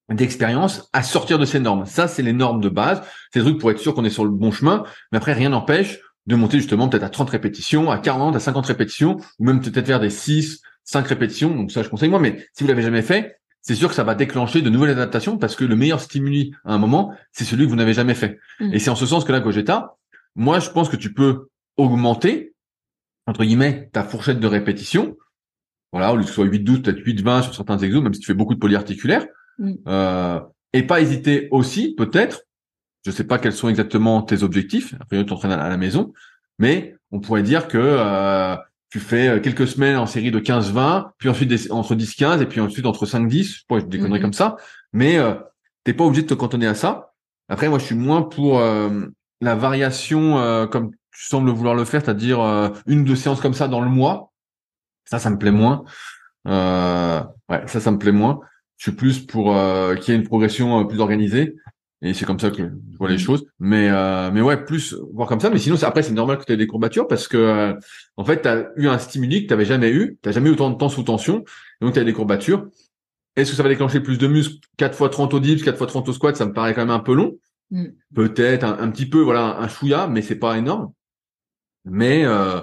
d'expérience, à sortir de ces normes. Ça, c'est les normes de base. C'est des trucs pour être sûr qu'on est sur le bon chemin. Mais après, rien n'empêche de monter justement peut-être à 30 répétitions, à 40, à 50 répétitions, ou même peut-être faire des 6, 5 répétitions. Donc ça, je conseille moi. Mais si vous l'avez jamais fait, c'est sûr que ça va déclencher de nouvelles adaptations parce que le meilleur stimuli à un moment, c'est celui que vous n'avez jamais fait. Mm. Et c'est en ce sens que là, Gogeta, moi, je pense que tu peux augmenter, entre guillemets, ta fourchette de répétition. Voilà, au lieu que ce soit 8-12, peut-être 8-20 sur certains exos, même si tu fais beaucoup de polyarticulaires. Mm. Euh, et pas hésiter aussi, peut-être, je sais pas quels sont exactement tes objectifs, après tu t'entraînes à la maison, mais on pourrait dire que euh, tu fais euh, quelques semaines en série de 15-20, puis ensuite des- entre 10-15, et puis ensuite entre 5-10, je sais pas, je conneries Mhm. comme ça, mais euh, t'es pas obligé de te cantonner à ça. Après, moi, je suis moins pour euh, la variation euh, comme tu sembles vouloir le faire, c'est-à-dire euh, une ou deux séances comme ça dans le mois. Ça, ça me plaît moins. Euh, ouais, ça, ça me plaît moins. Je suis plus pour euh, qu'il y ait une progression euh, plus organisée. Et c'est comme ça que je vois les Mhm. choses. Mais euh, mais ouais, plus voir comme ça. Mais sinon, après, c'est normal que tu aies des courbatures parce que euh, en fait, tu as eu un stimuli que tu n'avais jamais eu. Tu jamais eu autant de temps sous tension. Et donc, tu as des courbatures. Est-ce que ça va déclencher plus de muscles 4 fois 30 au dips, 4 fois 30 au squat? Ça me paraît quand même un peu long. Mm. Peut-être un, un petit peu, voilà, un chouïa, mais c'est pas énorme. Mais euh,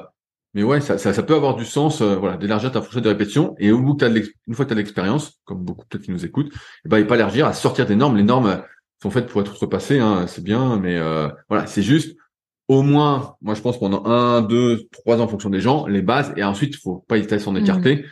mais ouais, ça, ça, ça peut avoir du sens, euh, voilà, d'élargir ta fourchette de répétition. Et au bout que t'as de une fois que tu as de l'expérience, comme beaucoup peut-être qui nous écoutent, et ben, et pas élargir à sortir des normes. Les normes sont faites pour être outrepassées, hein, c'est bien, mais euh, voilà, c'est juste au moins, moi je pense pendant un, deux, trois ans en fonction des gens, les bases, et ensuite il faut pas hésiter à s'en écarter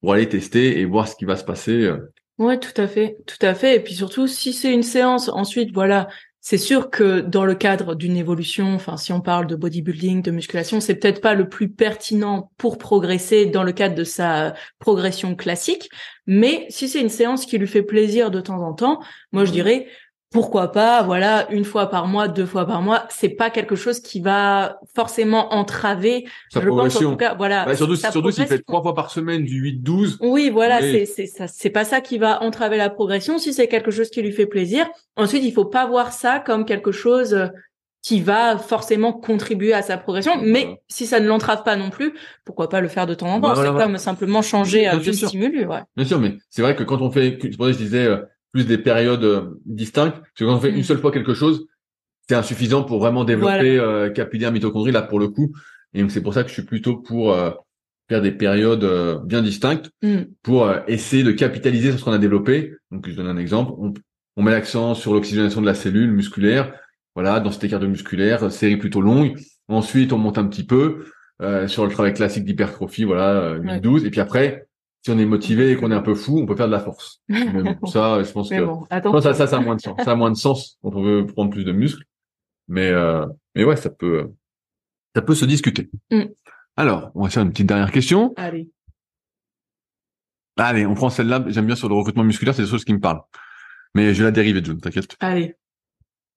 pour aller tester et voir ce qui va se passer. euh. Ouais, tout à fait, tout à fait. Et puis surtout, si c'est une séance, ensuite, voilà, c'est sûr que dans le cadre d'une évolution, enfin, si on parle de bodybuilding, de musculation, c'est peut-être pas le plus pertinent pour progresser dans le cadre de sa progression classique. Mais si c'est une séance qui lui fait plaisir de temps en temps, moi, je dirais, pourquoi pas, voilà, une fois par mois, deux fois par mois, c'est pas quelque chose qui va forcément entraver, Sa je pense en progression. tout cas, voilà. Bah, surtout, surtout s'il fait progression. trois fois par semaine du 8-12, Oui, voilà, Oui. c'est c'est ça, c'est pas ça qui va entraver la progression. Si c'est quelque chose qui lui fait plaisir, ensuite il faut pas voir ça comme quelque chose euh, qui va forcément contribuer à sa progression. Mais Voilà. si ça ne l'entrave pas non plus, pourquoi pas le faire de temps en temps Bah, voilà, C'est voilà. comme simplement changer euh, de sûr. stimulus, ouais. Bien sûr, mais c'est vrai que quand on fait, c'est pour ça que je disais euh, plus des périodes euh, distinctes, parce que quand on fait Mm. une seule fois quelque chose, c'est insuffisant pour vraiment développer euh, capillaire, mitochondrie là pour le coup. Et donc c'est pour ça que je suis plutôt pour euh, faire des périodes euh, bien distinctes Mm. pour euh, essayer de capitaliser sur ce qu'on a développé. Donc je donne un exemple, on, on met l'accent sur l'oxygénation de la cellule musculaire, voilà, dans cet écart de musculaire, série plutôt longue. Ensuite, on monte un petit peu euh, sur le travail classique d'hypertrophie, voilà, euh, 8-12. Et puis après, si on est motivé et qu'on est un peu fou, on peut faire de la force. Mais bon, ça, je pense que bon, non, attends. ça, ça, ça a moins de sens. Ça a moins de sens quand on veut prendre plus de muscles. Mais, euh, mais ouais, ça peut, euh, ça peut se discuter. Mm. Alors, on va faire une petite dernière question. Allez. Allez, on prend celle-là. J'aime bien sur le recrutement musculaire, c'est des choses qui me parlent. Mais je vais la dériver, John, t'inquiète. Allez.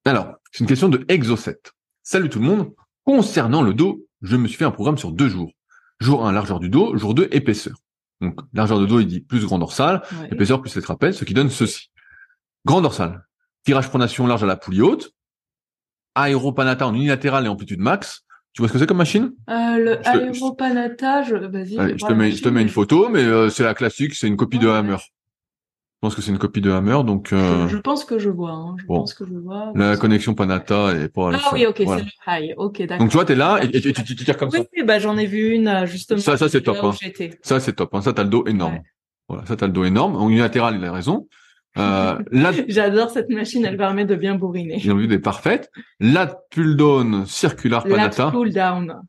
Alors, c'est une question de Exo7. Salut tout le monde. Concernant le dos, je me suis fait un programme sur deux jours. Jour 1, largeur du dos. Jour 2, épaisseur. Donc, largeur de dos, il dit plus grand dorsal. Ouais. Épaisseur plus les trapèzes, ce qui donne ceci. Grand dorsal. Tirage pronation large à la poulie haute. Aéropanata en unilatéral et amplitude max. Tu vois ce que c'est comme machine? Euh, le aéropanatage, vas-y. Je te mets, je te mets une photo, mais euh, c'est la classique, c'est une copie de. Hammer. Je pense que c'est une copie de Hammer, donc euh, Je, je pense que je vois. Hein. Je bon. pense que je vois. la connexion Panata est pas. Ah oui, ok, voilà. c'est le high. Ok, d'accord. Donc tu vois, t'es là et, et tu, tu, tu tires comme Oui, ça. oui, bah j'en ai vu une euh, justement. Ça, ça, c'est top, hein. Ça c'est top. Hein. Ça t'as le dos énorme. Ouais. Voilà, ça t'as le dos énorme. En unilatéral, il a raison. Euh, là, J'adore cette machine, elle permet de bien bourriner. j'ai envie des parfaites. Lat pull down circular Lat Panata. pull down.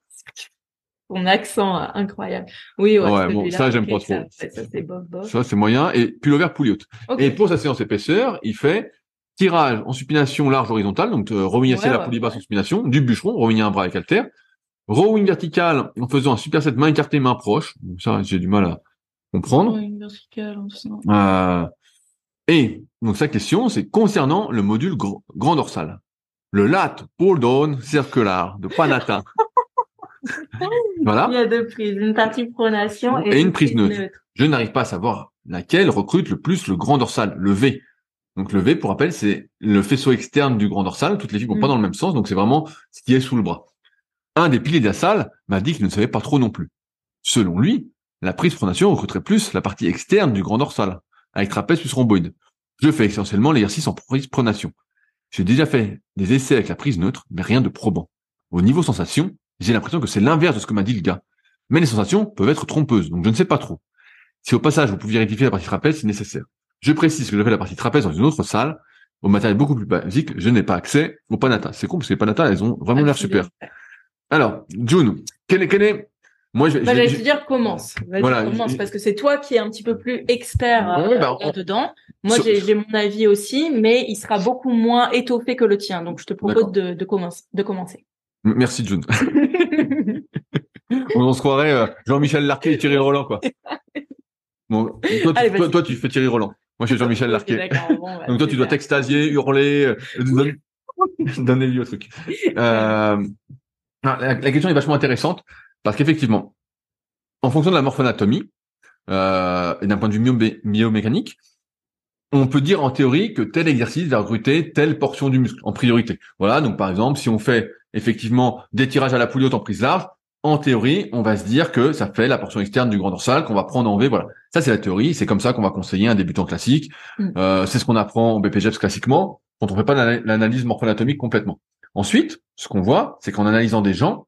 Ton accent euh, incroyable. Oui, ouais. Ouais, bon, celui-là, ça, j'aime pas trop. Ça, ça, c'est bof bof. Ça c'est moyen. Et pull over poulie haute. Ok. Et pour sa séance épaisseur, il fait tirage en supination large horizontale, donc euh, rowing Ouais, la poulie basse en supination, du bûcheron, rowing un bras avec haltère, rowing vertical en faisant un superset main écartée, main proche. Donc ça, j'ai du mal à comprendre. En faisant- Euh, et donc sa question, c'est concernant le module gr- grand dorsal. Le lat pull down circular de Panata. voilà. Il y a deux prises, une partie pronation et, Et une prise neutre. Je n'arrive pas à savoir laquelle recrute le plus le grand dorsal, le V. Donc le V, pour rappel, c'est le faisceau externe du grand dorsal. Toutes les fibres vont pas Mm. dans le même sens, donc c'est vraiment ce qui est sous le bras. Un des piliers de la salle m'a dit qu'il ne savait pas trop non plus. Selon lui, la prise pronation recruterait plus la partie externe du grand dorsal, avec trapèze plus rhomboïde. Je fais essentiellement l'exercice en prise pronation. J'ai déjà fait des essais avec la prise neutre, mais rien de probant. Au niveau sensation, j'ai l'impression que c'est l'inverse de ce que m'a dit le gars. Mais les sensations peuvent être trompeuses, donc je ne sais pas trop. Si au passage vous pouviez rectifier la partie trapèze, c'est nécessaire. Je précise que je fais la partie trapèze dans une autre salle, au matériel beaucoup plus basique, je n'ai pas accès au Panata. C'est con parce que les Panata, elles ont vraiment l'air super. Alors, June, quel est, quel est, moi, je, Bah, je- j'allais je- te dire commence. Voilà, commence je- parce que c'est toi qui es un petit peu plus expert euh, bah, on- là-dedans. Moi, j'ai mon avis aussi, mais il sera beaucoup moins étoffé que le tien. Donc, je te propose de commencer. Merci June. on, on se croirait euh, Jean-Michel Larquet et Thierry Roland, quoi. Bon, toi, tu, Allez, toi, toi, tu fais Thierry Roland. Moi, je suis Jean-Michel Larquet. bon, bah, Donc toi, tu dois t'extasier, hurler, euh, donner, donner vie au truc. Euh, non, la, la question est vachement intéressante parce qu'effectivement, en fonction de la morphoanatomie euh, et d'un point de vue biomécanique, on peut dire en théorie que tel exercice va recruter telle portion du muscle en priorité. Voilà, donc par exemple, si on fait effectivement des tirages à la poulie haute en prise large, en théorie, on va se dire que ça fait la portion externe du grand dorsal qu'on va prendre en V. Voilà, ça c'est la théorie. C'est comme ça qu'on va conseiller un débutant classique. Mm. Euh, c'est ce qu'on apprend en BPGEPS classiquement quand on fait pas l'ana- l'analyse morpho-anatomique complètement. Ensuite, ce qu'on voit, c'est qu'en analysant des gens,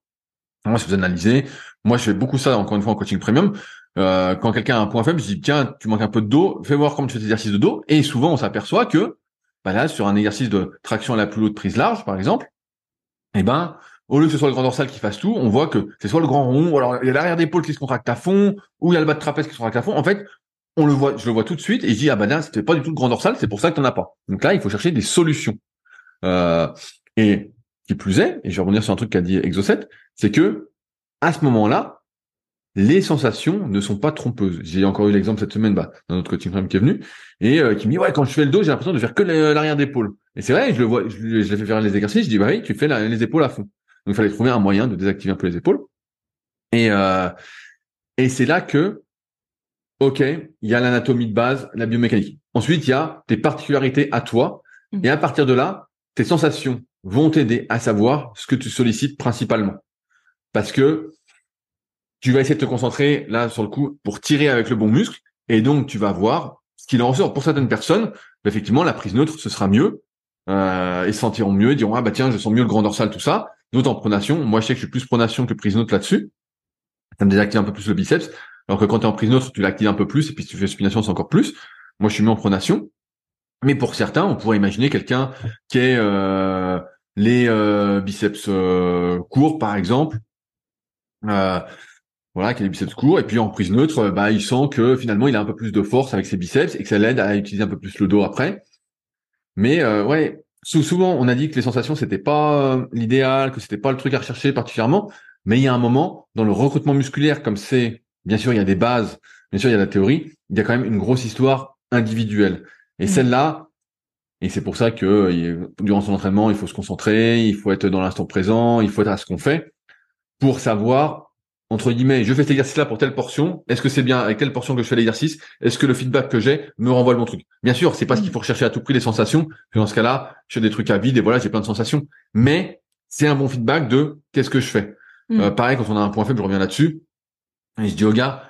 moi si vous analysez, moi je fais beaucoup ça encore une fois en coaching premium. Euh, quand quelqu'un a un point faible, je dis tiens, tu manques un peu de dos, fais voir comment tu fais tes exercices de dos. Et souvent on s'aperçoit que bah là sur un exercice de traction à la plus haute prise large par exemple, eh ben au lieu que ce soit le grand dorsal qui fasse tout, on voit que c'est soit le grand rond, ou alors il y a l'arrière d'épaule qui se contracte à fond, ou il y a le bas de trapèze qui se contracte à fond. En fait, on le voit, je le vois tout de suite et je dis ah bah là c'était pas du tout le grand dorsal, c'est pour ça que t'en as pas. Donc là il faut chercher des solutions. Euh, et qui plus est, et je vais revenir sur un truc qu'a dit Exocet, c'est que à ce moment-là, les sensations ne sont pas trompeuses. J'ai encore eu l'exemple cette semaine bah, dans notre coaching qui est venu et euh, qui me dit ouais quand je fais le dos j'ai l'impression de faire que l'arrière d'épaule. Et c'est vrai, je le vois, je, je l'ai fait faire les exercices, je dis bah oui tu fais la- les épaules à fond. Donc il fallait trouver un moyen de désactiver un peu les épaules. Et euh, et c'est là que ok il y a l'anatomie de base, la biomécanique. Ensuite il y a tes particularités à toi et à partir de là tes sensations vont t'aider à savoir ce que tu sollicites principalement. Parce que tu vas essayer de te concentrer là sur le coup pour tirer avec le bon muscle et donc tu vas voir ce qu'il en ressort. Pour certaines personnes, bah, effectivement, la prise neutre, ce sera mieux. Euh, ils se sentiront mieux, ils diront ah bah tiens, je sens mieux le grand dorsal, tout ça. D'autres en pronation. Moi, je sais que je suis plus pronation que prise neutre là-dessus. Ça me désactive un peu plus le biceps. Alors que quand tu es en prise neutre, tu l'actives un peu plus et puis si tu fais supination, c'est encore plus. Moi, je suis mis en pronation. Mais pour certains, on pourrait imaginer quelqu'un qui est euh, les euh, biceps euh, courts, par exemple. Voilà, qui a les biceps courts, et puis en prise neutre, euh, bah, il sent que finalement il a un peu plus de force avec ses biceps et que ça l'aide à utiliser un peu plus le dos après. Mais euh, ouais, sou- souvent on a dit que les sensations c'était pas euh, l'idéal, que c'était pas le truc à rechercher particulièrement, mais il y a un moment dans le recrutement musculaire, comme c'est bien sûr il y a des bases, bien sûr il y a la théorie, il y a quand même une grosse histoire individuelle. Et Mhm. celle-là, et c'est pour ça que durant son entraînement il faut se concentrer, il faut être dans l'instant présent, il faut être à ce qu'on fait pour savoir entre guillemets, je fais cet exercice-là pour telle portion. Est-ce que c'est bien avec telle portion que je fais l'exercice? Est-ce que le feedback que j'ai me renvoie le bon truc? Bien sûr, c'est pas ce qu'il faut rechercher à tout prix les sensations. Dans ce cas-là, je fais des trucs à vide et voilà, j'ai plein de sensations. Mais c'est un bon feedback de qu'est-ce que je fais. Mm. Euh, pareil, quand on a un point faible, je reviens là-dessus. Et je dis au gars,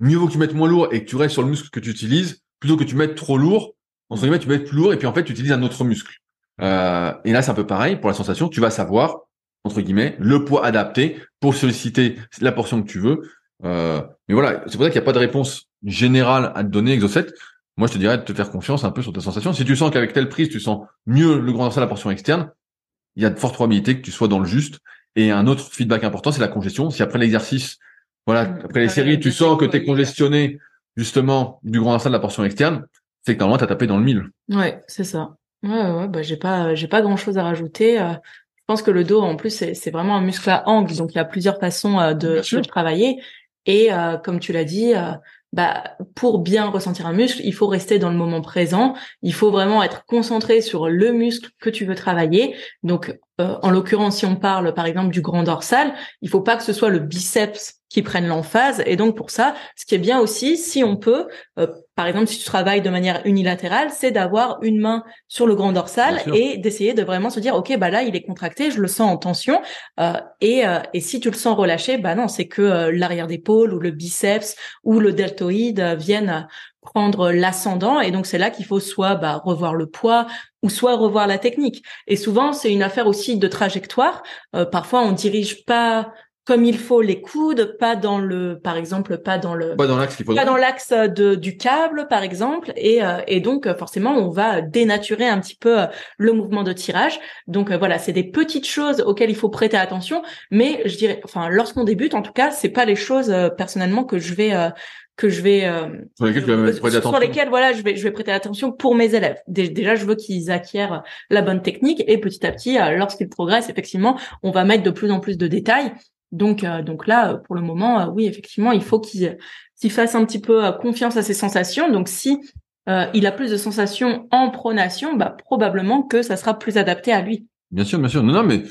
mieux vaut que tu mettes moins lourd et que tu restes sur le muscle que tu utilises, plutôt que tu mettes trop lourd. Entre guillemets, tu mets plus lourd et puis en fait, tu utilises un autre muscle. Euh, et là, c'est un peu pareil pour la sensation. Tu vas savoir entre guillemets, le poids adapté pour solliciter la portion que tu veux. Euh, mais voilà, c'est pour ça qu'il n'y a pas de réponse générale à te donner, Exocet. Moi, je te dirais de te faire confiance un peu sur tes sensations. Si tu sens qu'avec telle prise, tu sens mieux le grand dorsal, la portion externe, il y a de fortes probabilités que tu sois dans le juste. Et un autre feedback important, c'est la congestion. Si après l'exercice, voilà, Mm. après les séries, tu sens que tu es congestionné, justement, du grand dorsal, de la portion externe, c'est que normalement, tu as tapé dans le mille. Ouais, c'est ça. Ouais, ouais, bah j'ai pas, j'ai pas grand chose à rajouter. Euh, je pense que le dos, en plus, c'est vraiment un muscle à angle, donc il y a plusieurs façons euh, de, de travailler. Et euh, comme tu l'as dit, bah pour bien ressentir un muscle, il faut rester dans le moment présent. Il faut vraiment être concentré sur le muscle que tu veux travailler. Donc, en l'occurrence, si on parle par exemple du grand dorsal, il faut pas que ce soit le biceps qui prennent l'emphase. Et donc pour ça, ce qui est bien aussi, si on peut, euh, par exemple, si tu travailles de manière unilatérale, c'est d'avoir une main sur le grand dorsal et d'essayer de vraiment se dire, ok, bah là, il est contracté, je le sens en tension. Euh, et, euh, et si tu le sens relâché, bah non, c'est que l'arrière d'épaule ou le biceps ou le deltoïde viennent prendre l'ascendant. Et donc c'est là qu'il faut soit bah, revoir le poids ou soit revoir la technique. Et souvent, c'est une affaire aussi de trajectoire. parfois, on dirige pas comme il faut les coudes, pas dans le, par exemple, pas dans le, pas dans l'axe pas dans l'axe de du câble, par exemple, et euh, et donc forcément on va dénaturer un petit peu euh, le mouvement de tirage. Donc euh, voilà, c'est des petites choses auxquelles il faut prêter attention, mais je dirais, enfin lorsqu'on débute, en tout cas, c'est pas les choses personnellement que je vais que je vais sur lesquelles, sur lesquelles voilà je vais je vais prêter attention pour mes élèves. Déjà je veux qu'ils acquièrent la bonne technique. Et petit à petit lorsqu'ils progressent effectivement on va mettre de plus en plus de détails donc, euh, donc là, pour le moment, euh, oui, effectivement, il faut qu'il fasse un petit peu euh, confiance à ses sensations. Donc, si il a plus de sensations en pronation, bah, probablement que ça sera plus adapté à lui. Bien sûr, bien sûr. Non, non, mais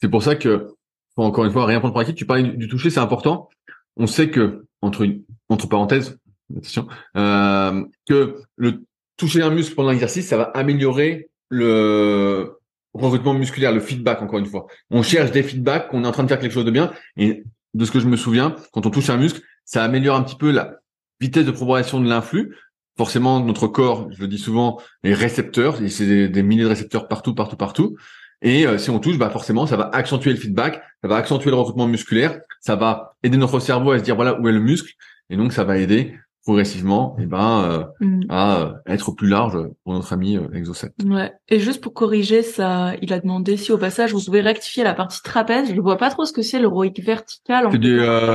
c'est pour ça que, encore une fois, rien pour acquis. Tu parlais du, toucher, c'est important. On sait que entre entre parenthèses, attention, que le toucher un muscle pendant l'exercice, ça va améliorer le recrutement musculaire, le feedback, encore une fois. On cherche des feedbacks, qu'on est en train de faire quelque chose de bien. Et de ce que je me souviens, quand on touche un muscle, ça améliore un petit peu la vitesse de propagation de l'influx. Forcément, notre corps, je le dis souvent, est récepteur. C'est des, des, milliers de récepteurs partout, partout, partout. Et euh, si on touche, bah forcément, ça va accentuer le feedback, ça va accentuer le recrutement musculaire, ça va aider notre cerveau à se dire voilà où est le muscle, et donc ça va aider progressivement et eh ben euh, mm. à euh, être plus large pour notre ami euh, Exocet. Ouais. Et juste pour corriger ça, il a demandé si au passage vous pouvez rectifier la partie trapèze. Je ne vois pas trop ce que c'est le roïc vertical. En des euh,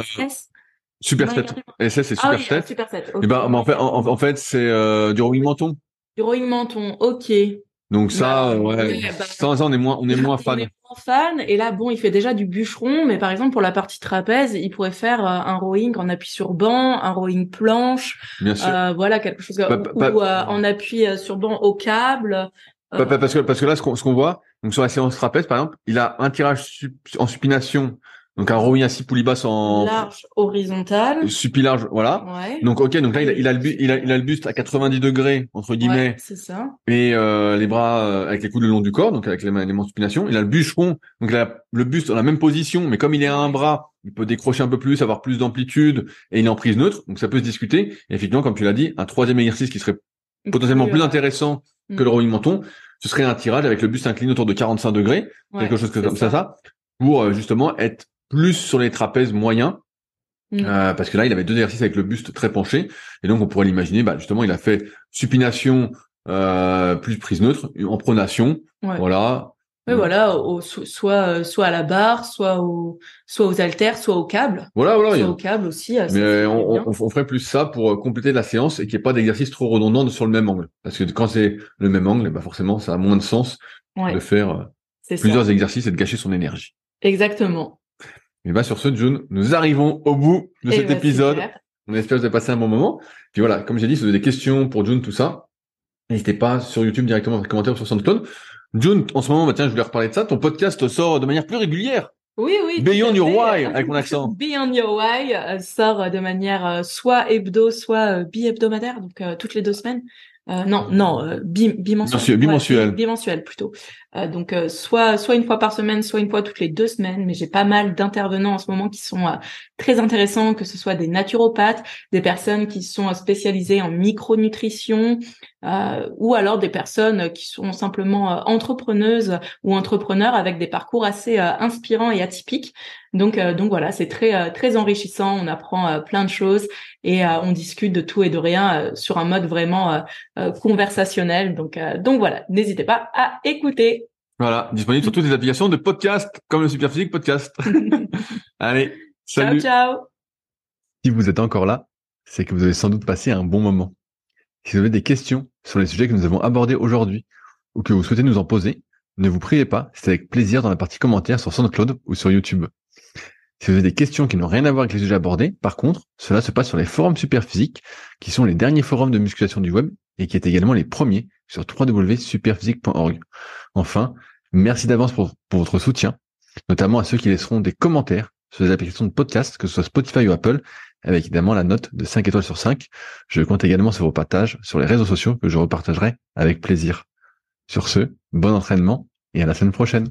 super set. SS c'est super, ah, super set. Et eh ben en fait en, fait c'est du rowing menton. Du rowing menton. OK. Donc ça, bah, ouais, bah, ça, on est moins, on est moins fan. On est moins fan. Et là, bon, il fait déjà du bûcheron, mais par exemple pour la partie trapèze, il pourrait faire euh, un rowing en appui sur banc, un rowing planche, Bien sûr. Euh, voilà quelque chose, ou, euh, en appui sur banc au câble. Parce que parce que là, ce qu'on voit, donc sur la séance trapèze par exemple, il a un tirage en supination donc un rowing assis poulie basse en large horizontal, supi large, voilà. Donc ok, donc là il a, il a, le buste, il a, il a le buste à 90 degrés entre guillemets. Ouais, c'est ça. Et euh, les bras euh, avec les coudes le long du corps, donc avec de supination. Il a le bûcheron, donc là, le buste dans la même position, mais comme il est à un bras, il peut décrocher un peu plus, avoir plus d'amplitude, et il est en prise neutre, donc ça peut se discuter. Et effectivement, comme tu l'as dit, un troisième exercice qui serait potentiellement plus, intéressant que le mm. rowing menton, ce serait un tirage avec le buste incliné autour de 45 degrés, quelque chose comme ça, ça, pour euh, justement être plus sur les trapèzes moyens. Mm. Euh, parce que là, il avait deux exercices avec le buste très penché, et donc on pourrait l'imaginer. Bah, justement, il a fait supination euh, plus prise neutre, en pronation, voilà. Oui, voilà, au, soit soit à la barre, soit au soit aux haltères, soit au câble. Voilà, voilà. Soit au câble aussi. Euh, Mais on, on, ferait plus ça pour compléter la séance et qu'il n'y ait pas d'exercice trop redondant sur le même angle. Parce que quand c'est le même angle, bah forcément, ça a moins de sens de faire plusieurs exercices et de gâcher son énergie. Exactement. Et bah sur ce, June, nous arrivons au bout de cet bah, épisode. On espère que vous avez passé un bon moment. Puis voilà, comme j'ai dit, si vous avez des questions pour June, tout ça, n'hésitez pas sur YouTube directement dans les commentaires ou sur SoundCloud. June, en ce moment, bah tiens, je voulais reparler de ça. Ton podcast sort de manière plus régulière. Oui, oui. Beyond Your Why, avec mon accent. Beyond Your Why euh, sort de manière euh, soit hebdo, soit euh, bi-hebdomadaire, donc toutes les deux semaines. Euh, non, non, euh, bimensuel. Bimensuel. bimensuel plutôt. Euh, donc euh, soit soit une fois par semaine, soit une fois toutes les deux semaines. Mais j'ai pas mal d'intervenants en ce moment qui sont euh, très intéressants, que ce soit des naturopathes, des personnes qui sont spécialisées en micronutrition, ou alors des personnes qui sont simplement entrepreneuses ou entrepreneurs avec des parcours assez inspirants et atypiques. Donc donc voilà, c'est très très enrichissant. On apprend plein de choses et on discute de tout et de rien sur un mode vraiment conversationnel. Donc donc voilà, n'hésitez pas à écouter. Voilà, disponible sur toutes les applications de podcast, comme le Superphysique Podcast. Allez, salut. Ciao, ciao. Si vous êtes encore là, c'est que vous avez sans doute passé un bon moment. Si vous avez des questions sur les sujets que nous avons abordés aujourd'hui, ou que vous souhaitez nous en poser, ne vous priez pas, c'est avec plaisir dans la partie commentaires sur SoundCloud ou sur YouTube. Si vous avez des questions qui n'ont rien à voir avec les sujets abordés, par contre, cela se passe sur les forums Superphysique, qui sont les derniers forums de musculation du web et qui est également les premiers sur www.superphysique.org. Enfin, merci d'avance pour, pour votre soutien, notamment à ceux qui laisseront des commentaires sur les applications de podcast, que ce soit Spotify ou Apple, avec évidemment la note de 5 étoiles sur 5. Je compte également sur vos partages sur les réseaux sociaux que je repartagerai avec plaisir. Sur ce, bon entraînement et à la semaine prochaine.